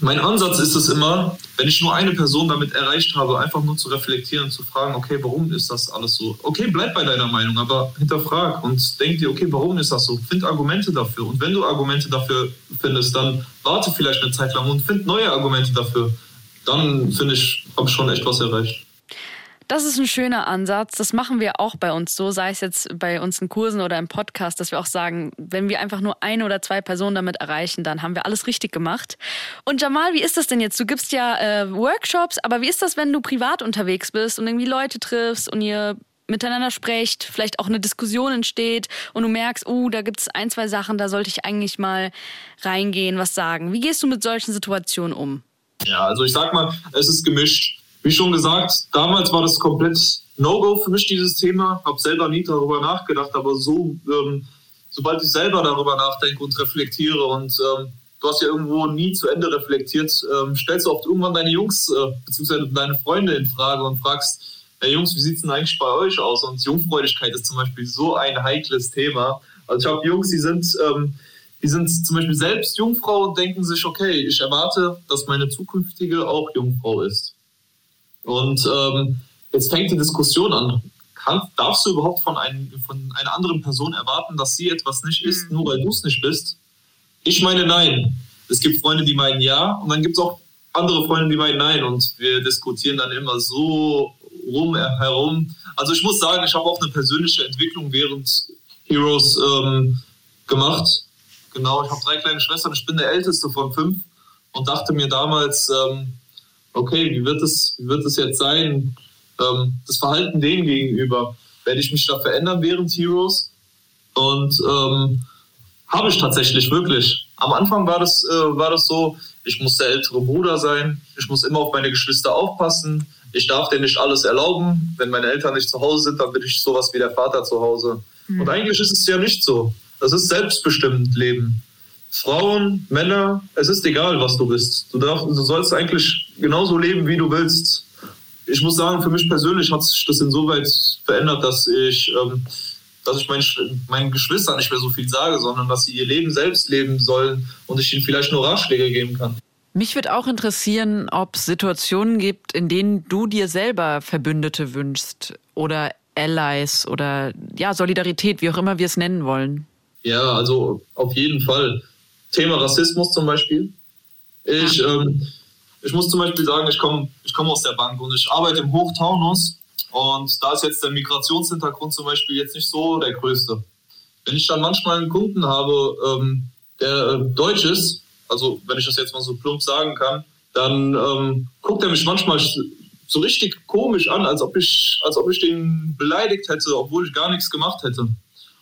mein Ansatz ist es immer, wenn ich nur eine Person damit erreicht habe, einfach nur zu reflektieren, zu fragen, okay, warum ist das alles so? Okay, bleib bei deiner Meinung, aber hinterfrag und denk dir, okay, warum ist das so? Find Argumente dafür. Und wenn du Argumente dafür findest, dann warte vielleicht eine Zeit lang und find neue Argumente dafür. Dann finde ich, habe ich schon echt was erreicht. Das ist ein schöner Ansatz. Das machen wir auch bei uns so, sei es jetzt bei uns in Kursen oder im Podcast, dass wir auch sagen, wenn wir einfach nur eine oder zwei Personen damit erreichen, dann haben wir alles richtig gemacht. Und Jamal, wie ist das denn jetzt? Du gibst ja äh, Workshops, aber wie ist das, wenn du privat unterwegs bist und irgendwie Leute triffst und ihr miteinander sprecht, vielleicht auch eine Diskussion entsteht und du merkst, oh, da gibt es ein, zwei Sachen, da sollte ich eigentlich mal reingehen, was sagen. Wie gehst du mit solchen Situationen um? Ja, also ich sag mal, es ist gemischt. Wie schon gesagt, damals war das komplett No-Go für mich, dieses Thema. Hab selber nie darüber nachgedacht, aber so, ähm, sobald ich selber darüber nachdenke und reflektiere und ähm, du hast ja irgendwo nie zu Ende reflektiert, ähm, stellst du oft irgendwann deine Jungs äh, bzw. deine Freunde in Frage und fragst, hey Jungs, wie sieht es denn eigentlich bei euch aus? Und Jungfräulichkeit ist zum Beispiel so ein heikles Thema. Also ich habe Jungs, die sind, ähm, die sind zum Beispiel selbst Jungfrau und denken sich, okay, ich erwarte, dass meine zukünftige auch Jungfrau ist. Und ähm, jetzt fängt die Diskussion an. Kann, darfst du überhaupt von, ein, von einer anderen Person erwarten, dass sie etwas nicht ist, mhm. nur weil du es nicht bist? Ich meine nein. Es gibt Freunde, die meinen ja, und dann gibt es auch andere Freunde, die meinen nein. Und wir diskutieren dann immer so rum herum. Also ich muss sagen, ich habe auch eine persönliche Entwicklung während Heroes ähm, gemacht. Genau, ich habe drei kleine Schwestern, ich bin der älteste von fünf und dachte mir damals, ähm, okay, wie wird es, wie wird es jetzt sein? Ähm, das Verhalten denen gegenüber, werde ich mich da verändern während Heroes? Und ähm, habe ich tatsächlich wirklich. Am Anfang war das, äh, war das so, ich muss der ältere Bruder sein, ich muss immer auf meine Geschwister aufpassen, ich darf denen nicht alles erlauben. Wenn meine Eltern nicht zu Hause sind, dann bin ich sowas wie der Vater zu Hause. Mhm. Und eigentlich ist es ja nicht so. Das ist selbstbestimmt Leben. Frauen, Männer, es ist egal, was du bist. Du, darfst, du sollst eigentlich genauso leben, wie du willst. Ich muss sagen, für mich persönlich hat sich das insoweit verändert, dass ich, ähm, dass ich meinen, meinen Geschwistern nicht mehr so viel sage, sondern dass sie ihr Leben selbst leben sollen und ich ihnen vielleicht nur Ratschläge geben kann. Mich würde auch interessieren, ob es Situationen gibt, in denen du dir selber Verbündete wünschst oder Allies oder ja, Solidarität, wie auch immer wir es nennen wollen. Ja, also auf jeden Fall. Thema Rassismus zum Beispiel. Ich, ja. ähm, ich muss zum Beispiel sagen, ich komme ich komm aus der Bank und ich arbeite im Hochtaunus und da ist jetzt der Migrationshintergrund zum Beispiel jetzt nicht so der größte. Wenn ich dann manchmal einen Kunden habe, ähm, der äh, deutsch ist, also wenn ich das jetzt mal so plump sagen kann, dann ähm, guckt er mich manchmal so richtig komisch an, als ob ich, als ob ich den beleidigt hätte, obwohl ich gar nichts gemacht hätte.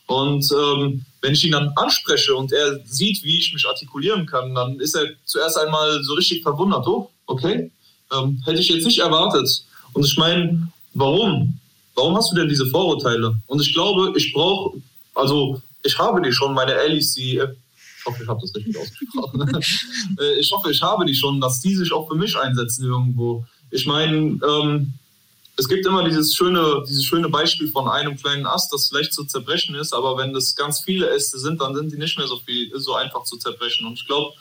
Und ähm, wenn ich ihn dann anspreche und er sieht, wie ich mich artikulieren kann, dann ist er zuerst einmal so richtig verwundert. Oh, okay, ähm, hätte ich jetzt nicht erwartet. Und ich meine, warum? Warum hast du denn diese Vorurteile? Und ich glaube, ich brauche, also ich habe die schon, meine LEC, ich hoffe, ich habe das richtig ausgesprochen. Äh, ich hoffe, ich habe die schon, dass die sich auch für mich einsetzen irgendwo. Ich meine, ähm, es gibt immer dieses schöne, dieses schöne Beispiel von einem kleinen Ast, das leicht zu zerbrechen ist, aber wenn das ganz viele Äste sind, dann sind die nicht mehr so viel, so einfach zu zerbrechen. Und ich glaube,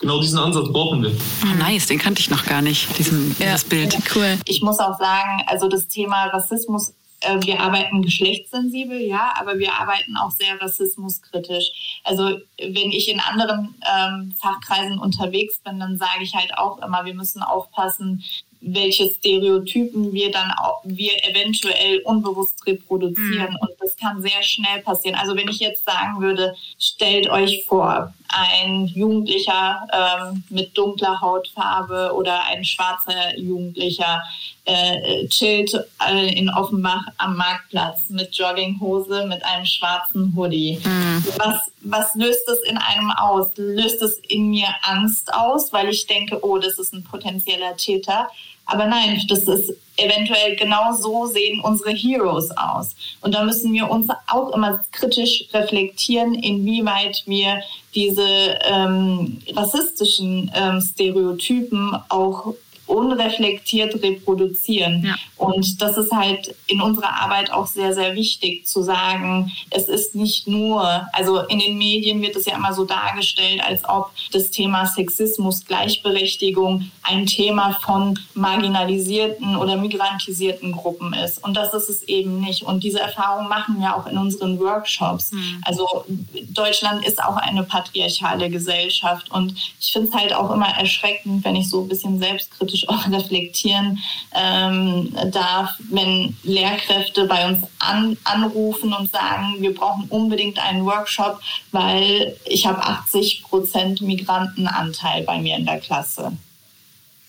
genau diesen Ansatz brauchen wir. Oh, nice, den kannte ich noch gar nicht, diesen, ja. dieses Bild. Cool. Ich muss auch sagen, also das Thema Rassismus äh, wir arbeiten geschlechtssensibel, ja, aber wir arbeiten auch sehr rassismuskritisch. Also wenn ich in anderen ähm, Fachkreisen unterwegs bin, dann sage ich halt auch immer, wir müssen aufpassen, welche Stereotypen wir dann auch, wir eventuell unbewusst reproduzieren. Mhm. Und das kann sehr schnell passieren. Also wenn ich jetzt sagen würde, stellt euch vor, ein Jugendlicher ähm, mit dunkler Hautfarbe oder ein schwarzer Jugendlicher äh, chillt äh, in Offenbach am Marktplatz mit Jogginghose, mit einem schwarzen Hoodie. Mhm. Was, was löst es in einem aus? Löst es in mir Angst aus, weil ich denke, oh, das ist ein potenzieller Täter? Aber nein, das ist eventuell genau so sehen unsere Heroes aus. Und da müssen wir uns auch immer kritisch reflektieren, inwieweit wir diese ähm, rassistischen ähm, Stereotypen auch unreflektiert reproduzieren. Ja. Und das ist halt in unserer Arbeit auch sehr, sehr wichtig zu sagen, es ist nicht nur, also in den Medien wird es ja immer so dargestellt, als ob das Thema Sexismus, Gleichberechtigung ein Thema von marginalisierten oder migrantisierten Gruppen ist. Und das ist es eben nicht. Und diese Erfahrung machen wir auch in unseren Workshops. Mhm. Also Deutschland ist auch eine patriarchale Gesellschaft. Und ich finde es halt auch immer erschreckend, wenn ich so ein bisschen selbstkritisch kritisch auch reflektieren ähm, darf, wenn Lehrkräfte bei uns an, anrufen und sagen, wir brauchen unbedingt einen Workshop, weil ich habe 80 Prozent Migrantenanteil bei mir in der Klasse.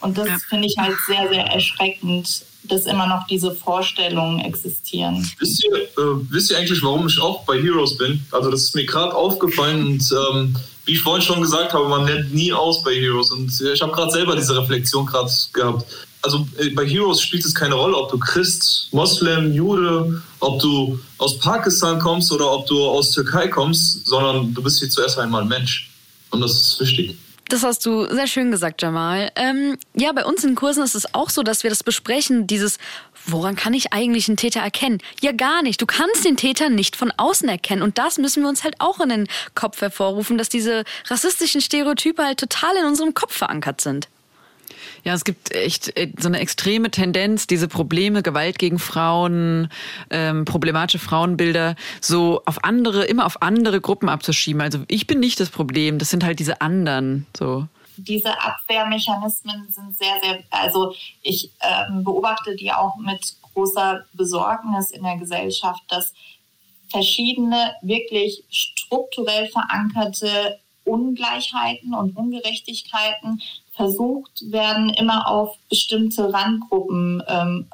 Und das ja. finde ich halt sehr, sehr erschreckend, dass immer noch diese Vorstellungen existieren. Wisst ihr, äh, wisst ihr eigentlich, warum ich auch bei Heroes bin? Also das ist mir gerade aufgefallen und ähm, wie ich vorhin schon gesagt habe, man lernt nie aus bei Heroes. Und ich habe gerade selber diese Reflexion gerade gehabt. Also äh, bei Heroes spielt es keine Rolle, ob du Christ, Moslem, Jude, ob du aus Pakistan kommst oder ob du aus Türkei kommst, sondern du bist hier zuerst einmal Mensch. Und das ist wichtig. Das hast du sehr schön gesagt, Jamal. Ähm, ja, bei uns in Kursen ist es auch so, dass wir das besprechen, dieses, woran kann ich eigentlich einen Täter erkennen? Ja, gar nicht. Du kannst den Täter nicht von außen erkennen. Und das müssen wir uns halt auch in den Kopf hervorrufen, dass diese rassistischen Stereotype halt total in unserem Kopf verankert sind. Ja, es gibt echt äh, so eine extreme Tendenz, diese Probleme, Gewalt gegen Frauen, ähm, problematische Frauenbilder, so auf andere, immer auf andere Gruppen abzuschieben. Also ich bin nicht das Problem, das sind halt diese anderen. So diese Abwehrmechanismen sind sehr, sehr, also ich ähm, beobachte die auch mit großer Besorgnis in der Gesellschaft, dass verschiedene wirklich strukturell verankerte Ungleichheiten und Ungerechtigkeiten versucht werden, immer auf bestimmte Randgruppen ähm,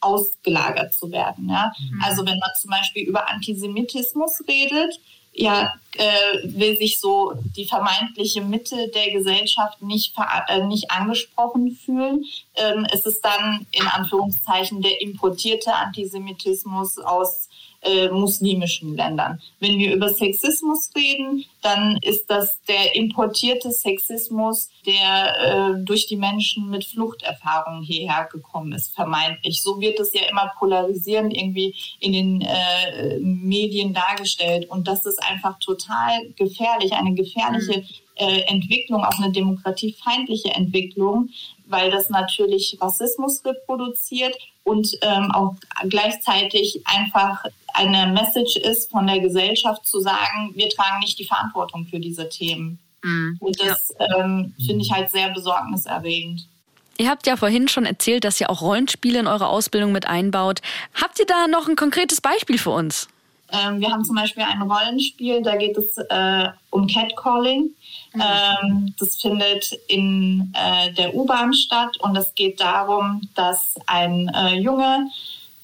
ausgelagert zu werden. Ja? Mhm. Also wenn man zum Beispiel über Antisemitismus redet, ja, äh, will sich so die vermeintliche Mitte der Gesellschaft nicht, äh, nicht angesprochen fühlen. Ähm, es ist dann in Anführungszeichen der importierte Antisemitismus aus äh, muslimischen Ländern. Wenn wir über Sexismus reden, dann ist das der importierte Sexismus, der äh, durch die Menschen mit Fluchterfahrungen hierher gekommen ist, vermeintlich. So wird es ja immer polarisierend irgendwie in den äh, Medien dargestellt. Und das ist einfach total gefährlich, eine gefährliche mhm. äh, Entwicklung, auch eine demokratiefeindliche Entwicklung, weil das natürlich Rassismus reproduziert und ähm, auch gleichzeitig einfach eine Message ist von der Gesellschaft zu sagen, wir tragen nicht die Verantwortung für diese Themen. Mhm. Und das ja. ähm, finde ich halt sehr besorgniserregend. Ihr habt ja vorhin schon erzählt, dass ihr auch Rollenspiele in eure Ausbildung mit einbaut. Habt ihr da noch ein konkretes Beispiel für uns? Ähm, wir haben zum Beispiel ein Rollenspiel, da geht es äh, um Catcalling. Mhm. Ähm, das findet in äh, der U-Bahn statt und es geht darum, dass ein äh, Junge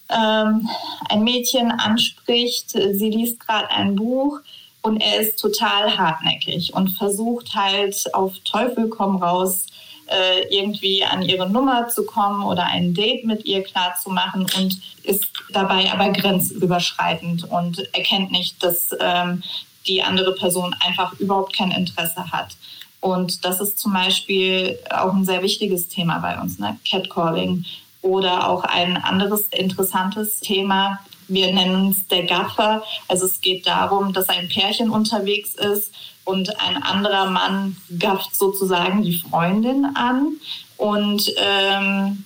ähm, ein Mädchen anspricht, sie liest gerade ein Buch und er ist total hartnäckig und versucht halt auf Teufel komm raus äh, irgendwie an ihre Nummer zu kommen oder ein Date mit ihr klar zu machen und ist dabei aber grenzüberschreitend und erkennt nicht, dass ähm, die andere Person einfach überhaupt kein Interesse hat. Und das ist zum Beispiel auch ein sehr wichtiges Thema bei uns, ne? Catcalling. Oder auch ein anderes interessantes Thema. Wir nennen es der Gaffer. Also es geht darum, dass ein Pärchen unterwegs ist und ein anderer Mann gafft sozusagen die Freundin an. Und ähm,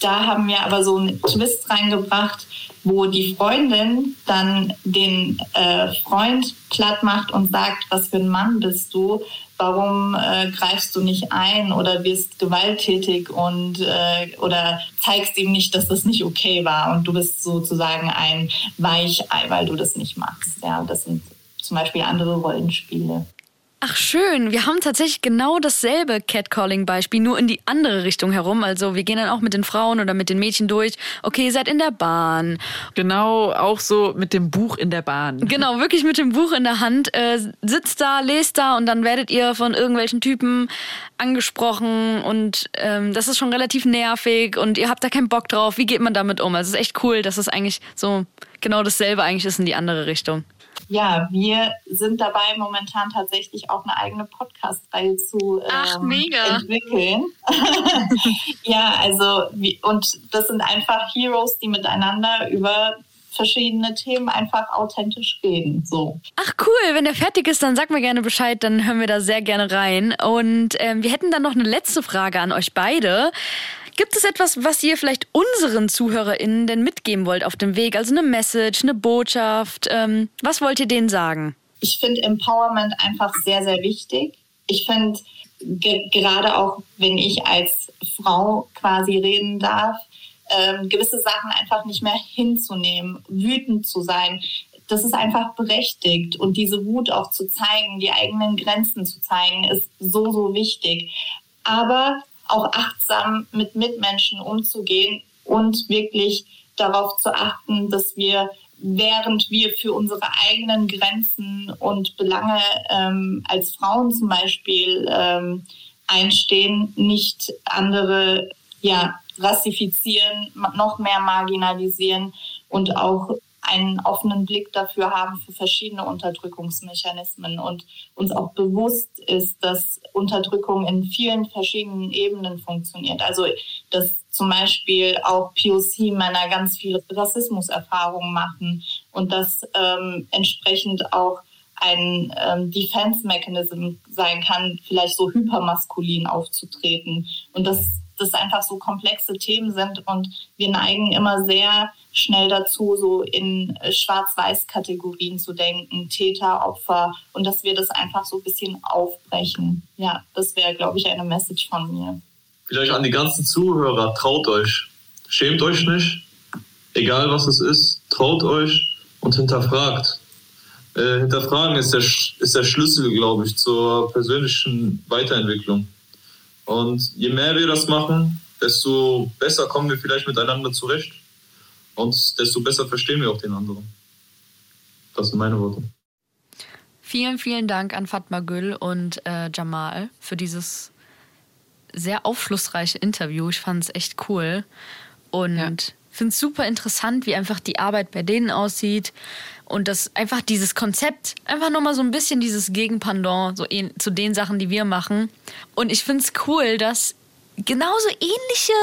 da haben wir aber so einen Twist reingebracht, wo die Freundin dann den äh, Freund platt macht und sagt, was für ein Mann bist du, warum äh, greifst du nicht ein oder wirst gewalttätig und äh, oder zeigst ihm nicht, dass das nicht okay war und du bist sozusagen ein Weichei, weil du das nicht machst. Ja, das sind zum Beispiel andere Rollenspiele. Ach schön, wir haben tatsächlich genau dasselbe Catcalling-Beispiel, nur in die andere Richtung herum. Also wir gehen dann auch mit den Frauen oder mit den Mädchen durch. Okay, ihr seid in der Bahn. Genau, auch so mit dem Buch in der Bahn. Genau, wirklich mit dem Buch in der Hand. Äh, sitzt da, lest da und dann werdet ihr von irgendwelchen Typen angesprochen und ähm, das ist schon relativ nervig und ihr habt da keinen Bock drauf. Wie geht man damit um? Also es ist echt cool, dass es eigentlich so genau dasselbe eigentlich ist in die andere Richtung ja, wir sind dabei, momentan tatsächlich auch eine eigene Podcast-Reihe zu ähm, entwickeln. ja, also, und das sind einfach Heroes, die miteinander über verschiedene Themen einfach authentisch reden. So. Ach cool, wenn der fertig ist, dann sag mir gerne Bescheid, dann hören wir da sehr gerne rein. Und ähm, wir hätten dann noch eine letzte Frage an euch beide. Gibt es etwas, was ihr vielleicht unseren ZuhörerInnen denn mitgeben wollt auf dem Weg? Also eine Message, eine Botschaft? Ähm, was wollt ihr denen sagen? Ich finde Empowerment einfach sehr, sehr wichtig. Ich finde, ge gerade auch wenn ich als Frau quasi reden darf, ähm, gewisse Sachen einfach nicht mehr hinzunehmen, wütend zu sein. Das ist einfach berechtigt. Und diese Wut auch zu zeigen, die eigenen Grenzen zu zeigen, ist so, so wichtig. Aber auch achtsam mit Mitmenschen umzugehen und wirklich darauf zu achten, dass wir während wir für unsere eigenen Grenzen und Belange ähm, als Frauen zum Beispiel ähm, einstehen, nicht andere ja, rassifizieren, noch mehr marginalisieren und auch einen offenen Blick dafür haben für verschiedene Unterdrückungsmechanismen und uns auch bewusst ist, dass Unterdrückung in vielen verschiedenen Ebenen funktioniert. Also dass zum Beispiel auch POC-Männer ganz viele Rassismuserfahrungen machen und dass ähm, entsprechend auch ein ähm, Defense-Mechanism sein kann, vielleicht so hypermaskulin aufzutreten. Und dass das einfach so komplexe Themen sind und wir neigen immer sehr schnell dazu, so in Schwarz-Weiß-Kategorien zu denken, Täter, Opfer und dass wir das einfach so ein bisschen aufbrechen. Ja, das wäre, glaube ich, eine Message von mir. Vielleicht an die ganzen Zuhörer, traut euch. Schämt euch nicht, egal was es ist, traut euch und hinterfragt. Äh, hinterfragen ist der, ist der Schlüssel, glaube ich, zur persönlichen Weiterentwicklung. Und je mehr wir das machen, desto besser kommen wir vielleicht miteinander zurecht und desto besser verstehen wir auch den anderen. Das sind meine Worte. Vielen, vielen Dank an Fatma Gül und äh, Jamal für dieses sehr aufschlussreiche Interview. Ich fand es echt cool und ja. Finde es super interessant, wie einfach die Arbeit bei denen aussieht und das einfach dieses Konzept, einfach nochmal so ein bisschen dieses Gegenpendant so zu den Sachen, die wir machen. Und ich finde es cool, dass genauso ähnliche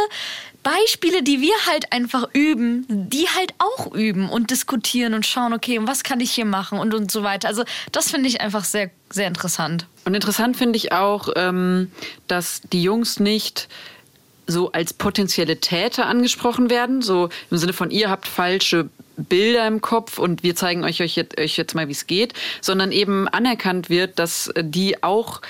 Beispiele, die wir halt einfach üben, die halt auch üben und diskutieren und schauen, okay, was kann ich hier machen und, und so weiter. Also das finde ich einfach sehr, sehr interessant. Und interessant finde ich auch, ähm, dass die Jungs nicht so als potenzielle Täter angesprochen werden, so im Sinne von ihr habt falsche Bilder im Kopf und wir zeigen euch, euch, jetzt, euch jetzt mal, wie es geht, sondern eben anerkannt wird, dass die auch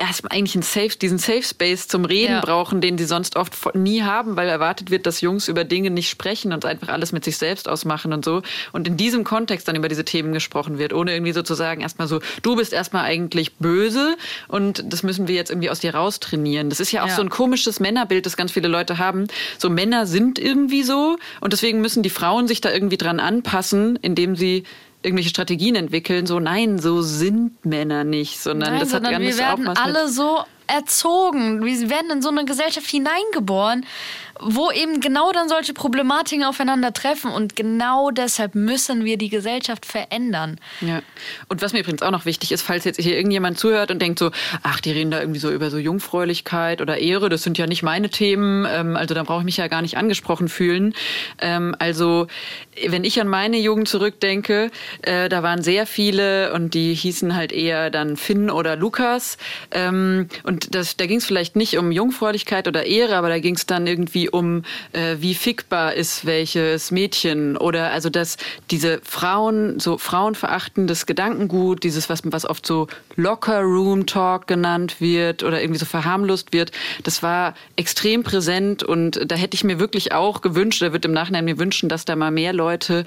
erstmal eigentlich einen Safe, diesen Safe Space zum Reden ja. brauchen, den sie sonst oft nie haben, weil erwartet wird, dass Jungs über Dinge nicht sprechen und einfach alles mit sich selbst ausmachen und so. Und in diesem Kontext dann über diese Themen gesprochen wird, ohne irgendwie sozusagen erstmal so, du bist erstmal eigentlich böse und das müssen wir jetzt irgendwie aus dir raustrainieren. Das ist ja auch ja. so ein komisches Männerbild, das ganz viele Leute haben. So Männer sind irgendwie so und deswegen müssen die Frauen sich da irgendwie dran anpassen, indem sie irgendwelche Strategien entwickeln, so nein, so sind Männer nicht, sondern nein, das sondern hat wir werden alle so erzogen, wir werden in so eine Gesellschaft hineingeboren, wo eben genau dann solche Problematiken aufeinandertreffen und genau deshalb müssen wir die Gesellschaft verändern. Ja. Und was mir übrigens auch noch wichtig ist, falls jetzt hier irgendjemand zuhört und denkt so, ach, die reden da irgendwie so über so Jungfräulichkeit oder Ehre, das sind ja nicht meine Themen, ähm, also da brauche ich mich ja gar nicht angesprochen fühlen. Ähm, also wenn ich an meine Jugend zurückdenke, äh, da waren sehr viele und die hießen halt eher dann Finn oder Lukas ähm, und das, da ging es vielleicht nicht um Jungfräulichkeit oder Ehre, aber da ging es dann irgendwie um, äh, wie fickbar ist welches Mädchen oder also dass diese Frauen, so frauenverachtendes Gedankengut, dieses, was, was oft so Locker Room Talk genannt wird oder irgendwie so verharmlost wird, das war extrem präsent und da hätte ich mir wirklich auch gewünscht, oder wird im Nachhinein mir wünschen, dass da mal mehr Leute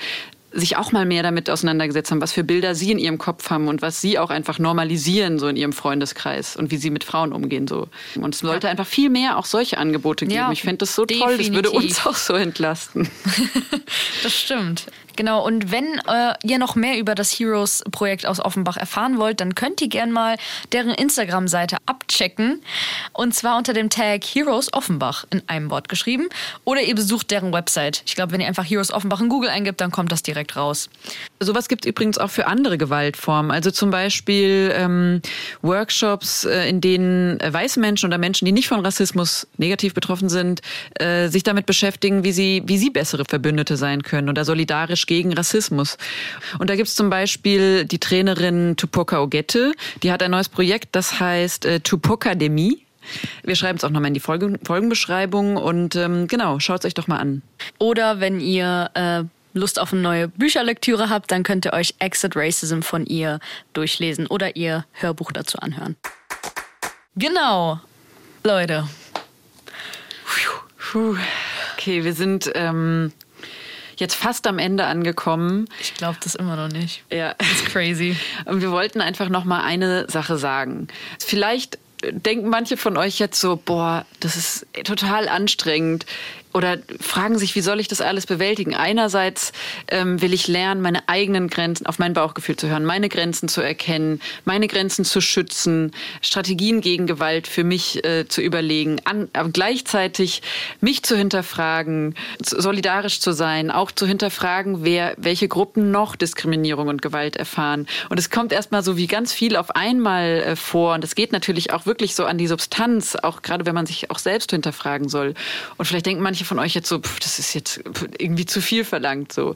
sich auch mal mehr damit auseinandergesetzt haben, was für Bilder sie in ihrem Kopf haben und was sie auch einfach normalisieren so in ihrem Freundeskreis und wie sie mit Frauen umgehen so. Und es sollte ja. einfach viel mehr auch solche Angebote geben. Ja, ich fände das so definitiv. toll, das würde uns auch so entlasten. das stimmt. Genau, und wenn äh, ihr noch mehr über das Heroes-Projekt aus Offenbach erfahren wollt, dann könnt ihr gerne mal deren Instagram-Seite abchecken. Und zwar unter dem Tag Heroes Offenbach in einem Wort geschrieben. Oder ihr besucht deren Website. Ich glaube, wenn ihr einfach Heroes Offenbach in Google eingibt, dann kommt das direkt raus. Sowas gibt es übrigens auch für andere Gewaltformen. Also zum Beispiel ähm, Workshops, äh, in denen weiße Menschen oder Menschen, die nicht von Rassismus negativ betroffen sind, äh, sich damit beschäftigen, wie sie, wie sie bessere Verbündete sein können oder solidarisch gegen Rassismus. Und da gibt es zum Beispiel die Trainerin Tupoka Ogette, die hat ein neues Projekt, das heißt äh, Tupokademie. Wir schreiben es auch nochmal in die Folgen, Folgenbeschreibung und ähm, genau, schaut es euch doch mal an. Oder wenn ihr äh, Lust auf eine neue Bücherlektüre habt, dann könnt ihr euch Exit Racism von ihr durchlesen oder ihr Hörbuch dazu anhören. Genau, Leute. Okay, wir sind ähm, jetzt fast am Ende angekommen. Ich glaube das immer noch nicht. Ja. Das ist crazy. Und wir wollten einfach noch mal eine Sache sagen. Vielleicht denken manche von euch jetzt so, boah, das ist total anstrengend oder fragen sich, wie soll ich das alles bewältigen? Einerseits ähm, will ich lernen, meine eigenen Grenzen, auf mein Bauchgefühl zu hören, meine Grenzen zu erkennen, meine Grenzen zu schützen, Strategien gegen Gewalt für mich äh, zu überlegen, an, aber gleichzeitig mich zu hinterfragen, solidarisch zu sein, auch zu hinterfragen, wer, welche Gruppen noch Diskriminierung und Gewalt erfahren. Und es kommt erstmal so wie ganz viel auf einmal äh, vor. Und es geht natürlich auch wirklich so an die Substanz, auch gerade wenn man sich auch selbst hinterfragen soll. Und vielleicht denken manche manche von euch jetzt so, pff, das ist jetzt irgendwie zu viel verlangt. So.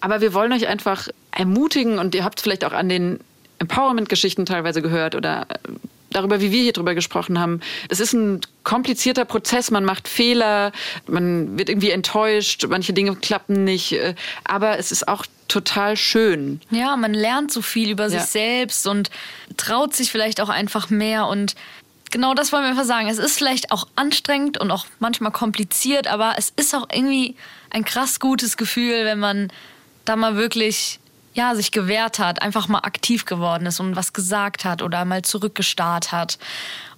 Aber wir wollen euch einfach ermutigen und ihr habt vielleicht auch an den Empowerment-Geschichten teilweise gehört oder äh, darüber, wie wir hier drüber gesprochen haben. Es ist ein komplizierter Prozess, man macht Fehler, man wird irgendwie enttäuscht, manche Dinge klappen nicht, äh, aber es ist auch total schön. Ja, man lernt so viel über ja. sich selbst und traut sich vielleicht auch einfach mehr und genau das wollen wir einfach sagen. Es ist vielleicht auch anstrengend und auch manchmal kompliziert, aber es ist auch irgendwie ein krass gutes Gefühl, wenn man da mal wirklich ja, sich gewehrt hat, einfach mal aktiv geworden ist und was gesagt hat oder mal zurückgestarrt hat.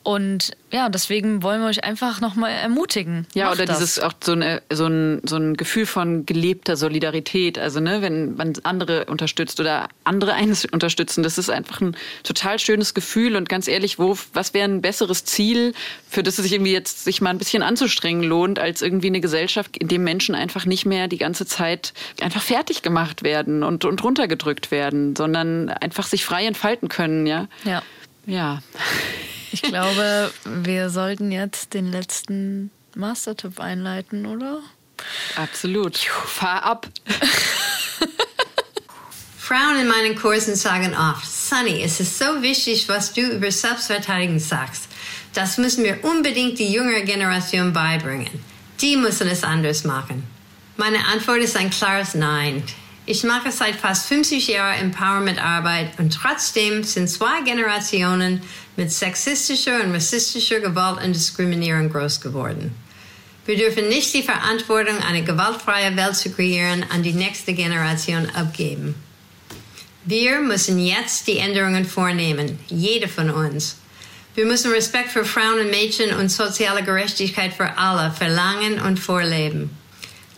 Und ja, deswegen wollen wir euch einfach nochmal ermutigen. Ja, Macht oder das. dieses auch so, eine, so, ein, so ein Gefühl von gelebter Solidarität. Also, ne, wenn man andere unterstützt oder andere eines unterstützen, das ist einfach ein total schönes Gefühl. Und ganz ehrlich, wo, was wäre ein besseres Ziel, für das es sich irgendwie jetzt sich mal ein bisschen anzustrengen lohnt, als irgendwie eine Gesellschaft, in dem Menschen einfach nicht mehr die ganze Zeit einfach fertig gemacht werden und, und runtergedrückt werden, sondern einfach sich frei entfalten können, ja? Ja. Ja. Ich glaube, wir sollten jetzt den letzten Mastertipp einleiten, oder? Absolut. Fahr ab. Frauen in meinen Kursen sagen oft, Sunny, es ist so wichtig, was du über Selbstverteidigung sagst. Das müssen wir unbedingt die jüngere Generation beibringen. Die müssen es anders machen. Meine Antwort ist ein klares Nein. Ich mache seit fast 50 Jahren Empowerment-Arbeit und trotzdem sind zwei Generationen mit sexistischer und rassistischer Gewalt und Diskriminierung groß geworden. Wir dürfen nicht die Verantwortung, eine gewaltfreie Welt zu kreieren, an die nächste Generation abgeben. Wir müssen jetzt die Änderungen vornehmen, jeder von uns. Wir müssen Respekt für Frauen und Mädchen und soziale Gerechtigkeit für alle verlangen und vorleben.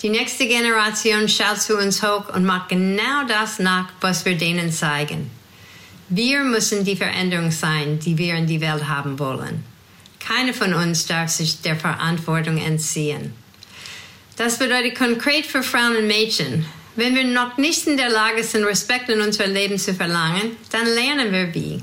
Die nächste Generation schaut zu uns hoch und macht genau das nach, was wir denen zeigen. Wir müssen die Veränderung sein, die wir in die Welt haben wollen. Keiner von uns darf sich der Verantwortung entziehen. Das bedeutet konkret für Frauen und Mädchen, wenn wir noch nicht in der Lage sind, Respekt in unser Leben zu verlangen, dann lernen wir wie.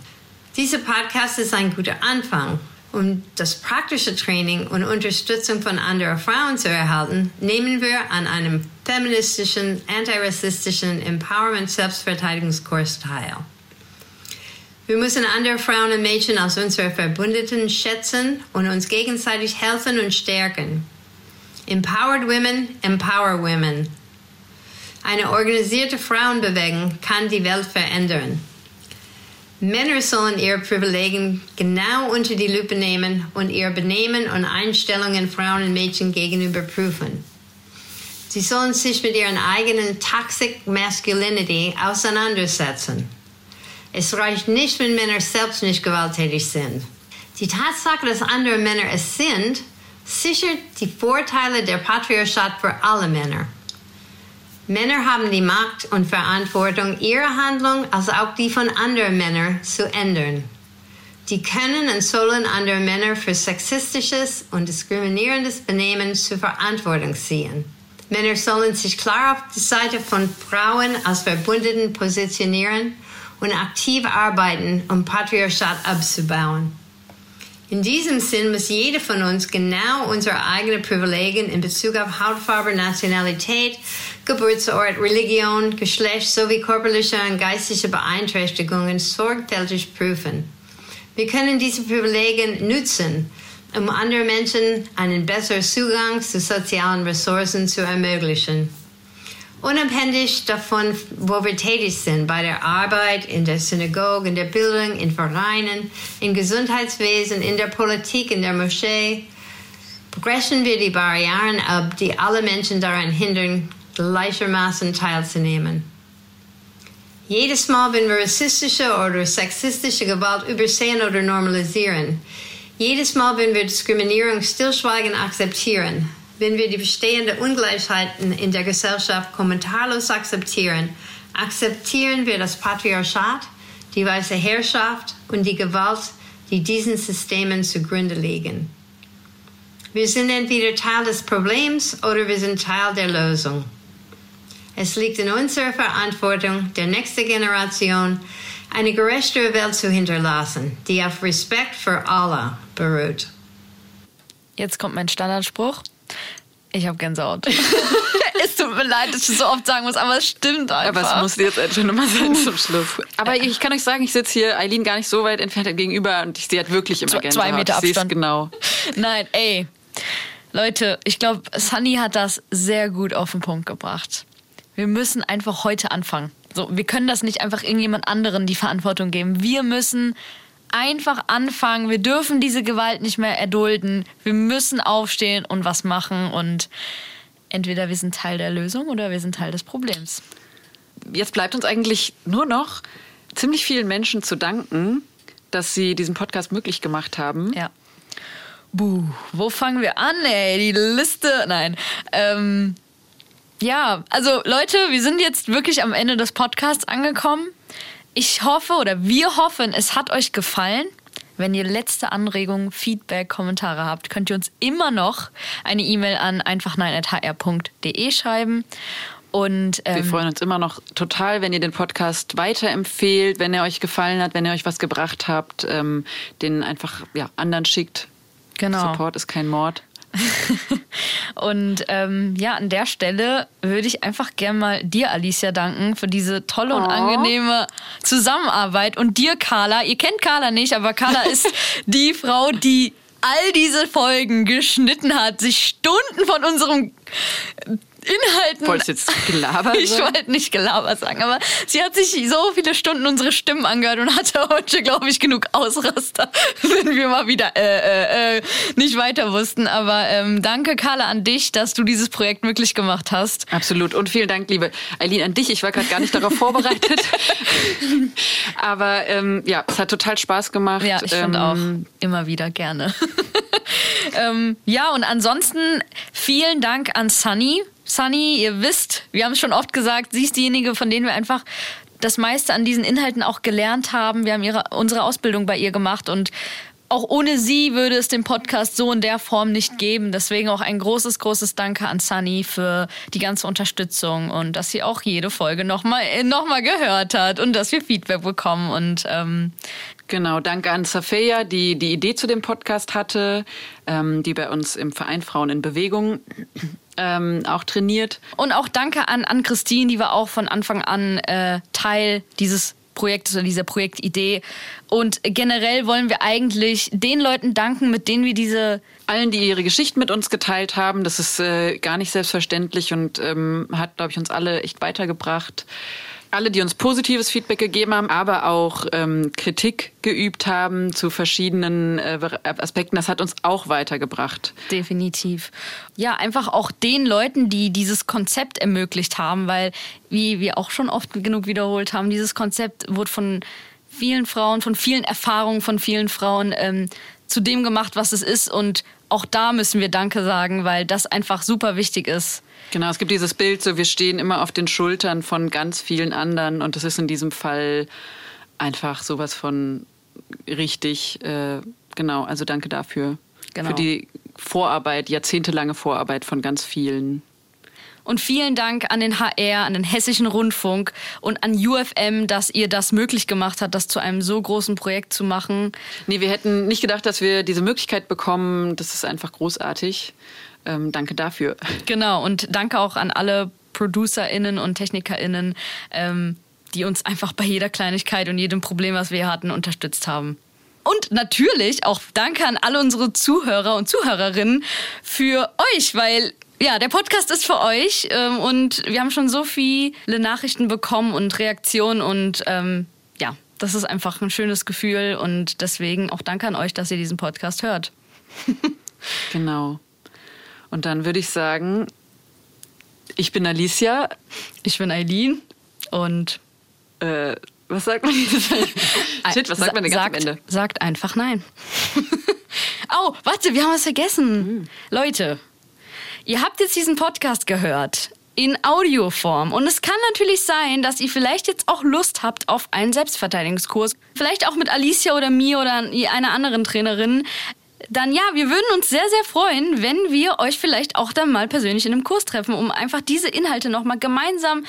Dieser Podcast ist ein guter Anfang. Um das praktische Training und Unterstützung von anderen Frauen zu erhalten, nehmen wir an einem feministischen, antirassistischen Empowerment-Selbstverteidigungskurs teil. Wir müssen andere Frauen und Mädchen als unsere Verbündeten schätzen und uns gegenseitig helfen und stärken. Empowered Women empower Women. Eine organisierte Frauenbewegung kann die Welt verändern. Männer sollen ihre Privilegien genau unter die Lupe nehmen und ihr Benehmen und Einstellungen Frauen und Mädchen gegenüber prüfen. Sie sollen sich mit ihren eigenen Toxic Masculinity auseinandersetzen. Es reicht nicht, wenn Männer selbst nicht gewalttätig sind. Die Tatsache, dass andere Männer es sind, sichert die Vorteile der Patriarchat für alle Männer. Männer haben die Macht und Verantwortung, ihre Handlung als auch die von anderen Männern zu ändern. Die können und sollen andere Männer für sexistisches und diskriminierendes Benehmen zur Verantwortung ziehen. Männer sollen sich klar auf die Seite von Frauen als Verbündeten positionieren und aktiv arbeiten, um Patriarchat abzubauen. In diesem Sinn muss jeder von uns genau unsere eigenen Privilegien in Bezug auf Hautfarbe, Nationalität, Geburtsort, Religion, Geschlecht sowie körperliche und geistige Beeinträchtigungen sorgfältig prüfen. Wir können diese Privilegien nutzen, um anderen Menschen einen besseren Zugang zu sozialen Ressourcen zu ermöglichen. Unabhängig davon, wo wir tätig sind, bei der Arbeit, in der Synagoge, in der Bildung, in Vereinen, im Gesundheitswesen, in der Politik, in der Moschee, brechen wir die Barrieren ab, die alle Menschen daran hindern, gleichermaßen teilzunehmen. Jedes Mal, wenn wir rassistische oder sexistische Gewalt übersehen oder normalisieren, jedes Mal, wenn wir Diskriminierung stillschweigend akzeptieren, wenn wir die bestehenden Ungleichheiten in der Gesellschaft kommentarlos akzeptieren, akzeptieren wir das Patriarchat, die weiße Herrschaft und die Gewalt, die diesen Systemen zugrunde liegen. Wir sind entweder Teil des Problems oder wir sind Teil der Lösung. Es liegt in unserer Verantwortung, der nächsten Generation eine gerechtere Welt zu hinterlassen, die auf Respekt für alle beruht. Jetzt kommt mein Standardspruch. Ich habe Gänsehaut. es tut mir leid, dass ich so oft sagen muss, aber es stimmt einfach. Aber es muss jetzt einfach nochmal sein zum Schluss. Aber ich kann euch sagen, ich sitze hier Eileen gar nicht so weit entfernt gegenüber und ich sehe halt wirklich immer Gänsehaut. Zwei Meter Abstand. genau. Nein, ey. Leute, ich glaube, Sunny hat das sehr gut auf den Punkt gebracht. Wir müssen einfach heute anfangen. So, wir können das nicht einfach irgendjemand anderen die Verantwortung geben. Wir müssen einfach anfangen. Wir dürfen diese Gewalt nicht mehr erdulden. Wir müssen aufstehen und was machen. Und entweder wir sind Teil der Lösung oder wir sind Teil des Problems. Jetzt bleibt uns eigentlich nur noch ziemlich vielen Menschen zu danken, dass sie diesen Podcast möglich gemacht haben. Ja. Buh, wo fangen wir an, ey? Die Liste. Nein. Ähm, ja, also Leute, wir sind jetzt wirklich am Ende des Podcasts angekommen. Ich hoffe oder wir hoffen, es hat euch gefallen. Wenn ihr letzte Anregungen, Feedback, Kommentare habt, könnt ihr uns immer noch eine E-Mail an einfachnein.hr.de schreiben. Und, ähm, wir freuen uns immer noch total, wenn ihr den Podcast weiterempfehlt, wenn er euch gefallen hat, wenn ihr euch was gebracht habt, ähm, den einfach ja, anderen schickt. Genau. Support ist kein Mord. und ähm, ja, an der Stelle würde ich einfach gerne mal dir, Alicia, danken für diese tolle und oh. angenehme Zusammenarbeit. Und dir, Carla. Ihr kennt Carla nicht, aber Carla ist die Frau, die all diese Folgen geschnitten hat, sich Stunden von unserem Inhalten. Wolltest du jetzt Gelaber Ich wollte nicht Gelaber sagen, aber sie hat sich so viele Stunden unsere Stimmen angehört und hatte heute, glaube ich, genug Ausraster, wenn wir mal wieder äh, äh, äh, nicht weiter wussten. Aber ähm, danke, Carla, an dich, dass du dieses Projekt möglich gemacht hast. Absolut. Und vielen Dank, liebe Eileen, an dich. Ich war gerade gar nicht darauf vorbereitet. aber ähm, ja, es hat total Spaß gemacht. Ja, ich finde ähm, auch immer wieder gerne. ähm, ja, und ansonsten vielen Dank an Sunny Sunny, ihr wisst, wir haben es schon oft gesagt, sie ist diejenige, von denen wir einfach das meiste an diesen Inhalten auch gelernt haben. Wir haben ihre, unsere Ausbildung bei ihr gemacht und auch ohne sie würde es den Podcast so in der Form nicht geben. Deswegen auch ein großes, großes Danke an Sunny für die ganze Unterstützung und dass sie auch jede Folge nochmal noch mal gehört hat und dass wir Feedback bekommen. Und ähm, Genau, danke an Safeya, die die Idee zu dem Podcast hatte, ähm, die bei uns im Verein Frauen in Bewegung ähm, auch trainiert. Und auch danke an, an Christine, die war auch von Anfang an äh, Teil dieses Projektes oder dieser Projektidee. Und generell wollen wir eigentlich den Leuten danken, mit denen wir diese allen, die ihre Geschichten mit uns geteilt haben. Das ist äh, gar nicht selbstverständlich und ähm, hat, glaube ich, uns alle echt weitergebracht alle, die uns positives Feedback gegeben haben, aber auch ähm, Kritik geübt haben zu verschiedenen äh, Aspekten, das hat uns auch weitergebracht. Definitiv. Ja, einfach auch den Leuten, die dieses Konzept ermöglicht haben, weil, wie wir auch schon oft genug wiederholt haben, dieses Konzept wurde von vielen Frauen, von vielen Erfahrungen von vielen Frauen ähm, zu dem gemacht, was es ist. Und auch da müssen wir Danke sagen, weil das einfach super wichtig ist. Genau, es gibt dieses Bild, so wir stehen immer auf den Schultern von ganz vielen anderen und das ist in diesem Fall einfach sowas von richtig. Äh, genau, also danke dafür. Genau. Für die Vorarbeit, jahrzehntelange Vorarbeit von ganz vielen. Und vielen Dank an den HR, an den Hessischen Rundfunk und an UFM, dass ihr das möglich gemacht habt, das zu einem so großen Projekt zu machen. Nee, wir hätten nicht gedacht, dass wir diese Möglichkeit bekommen. Das ist einfach großartig. Ähm, danke dafür. Genau, und danke auch an alle ProducerInnen und TechnikerInnen, ähm, die uns einfach bei jeder Kleinigkeit und jedem Problem, was wir hatten, unterstützt haben. Und natürlich auch danke an alle unsere Zuhörer und Zuhörerinnen für euch, weil ja, der Podcast ist für euch ähm, und wir haben schon so viele Nachrichten bekommen und Reaktionen und ähm, ja, das ist einfach ein schönes Gefühl und deswegen auch danke an euch, dass ihr diesen Podcast hört. genau. Und dann würde ich sagen, ich bin Alicia. Ich bin Eileen und Äh, was sagt man jetzt? Shit, was sagt man denn ganz sagt, am Ende? Sagt einfach nein. oh, warte, wir haben was vergessen. Hm. Leute, ihr habt jetzt diesen Podcast gehört in Audioform. Und es kann natürlich sein, dass ihr vielleicht jetzt auch Lust habt auf einen Selbstverteidigungskurs. Vielleicht auch mit Alicia oder mir oder einer anderen Trainerin. Dann ja, wir würden uns sehr, sehr freuen, wenn wir euch vielleicht auch dann mal persönlich in einem Kurs treffen, um einfach diese Inhalte nochmal gemeinsam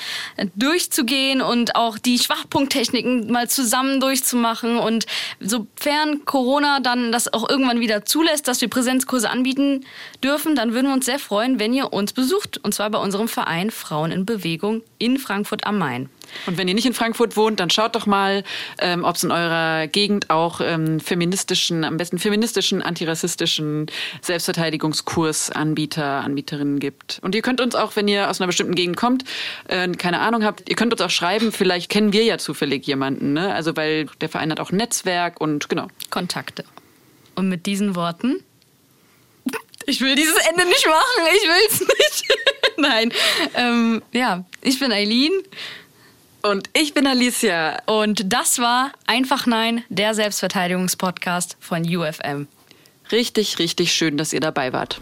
durchzugehen und auch die Schwachpunkttechniken mal zusammen durchzumachen. Und sofern Corona dann das auch irgendwann wieder zulässt, dass wir Präsenzkurse anbieten dürfen, dann würden wir uns sehr freuen, wenn ihr uns besucht. Und zwar bei unserem Verein Frauen in Bewegung in Frankfurt am Main. Und wenn ihr nicht in Frankfurt wohnt, dann schaut doch mal, ähm, ob es in eurer Gegend auch ähm, feministischen, am besten feministischen, antirassistischen Selbstverteidigungskursanbieter, Anbieterinnen gibt. Und ihr könnt uns auch, wenn ihr aus einer bestimmten Gegend kommt, äh, keine Ahnung habt, ihr könnt uns auch schreiben, vielleicht kennen wir ja zufällig jemanden. Ne? Also weil der Verein hat auch Netzwerk und genau. Kontakte. Und mit diesen Worten. Ich will dieses Ende nicht machen, ich will es nicht. Nein. Ähm, ja, ich bin Eileen. Und ich bin Alicia. Und das war Einfach Nein, der Selbstverteidigungspodcast von UFM. Richtig, richtig schön, dass ihr dabei wart.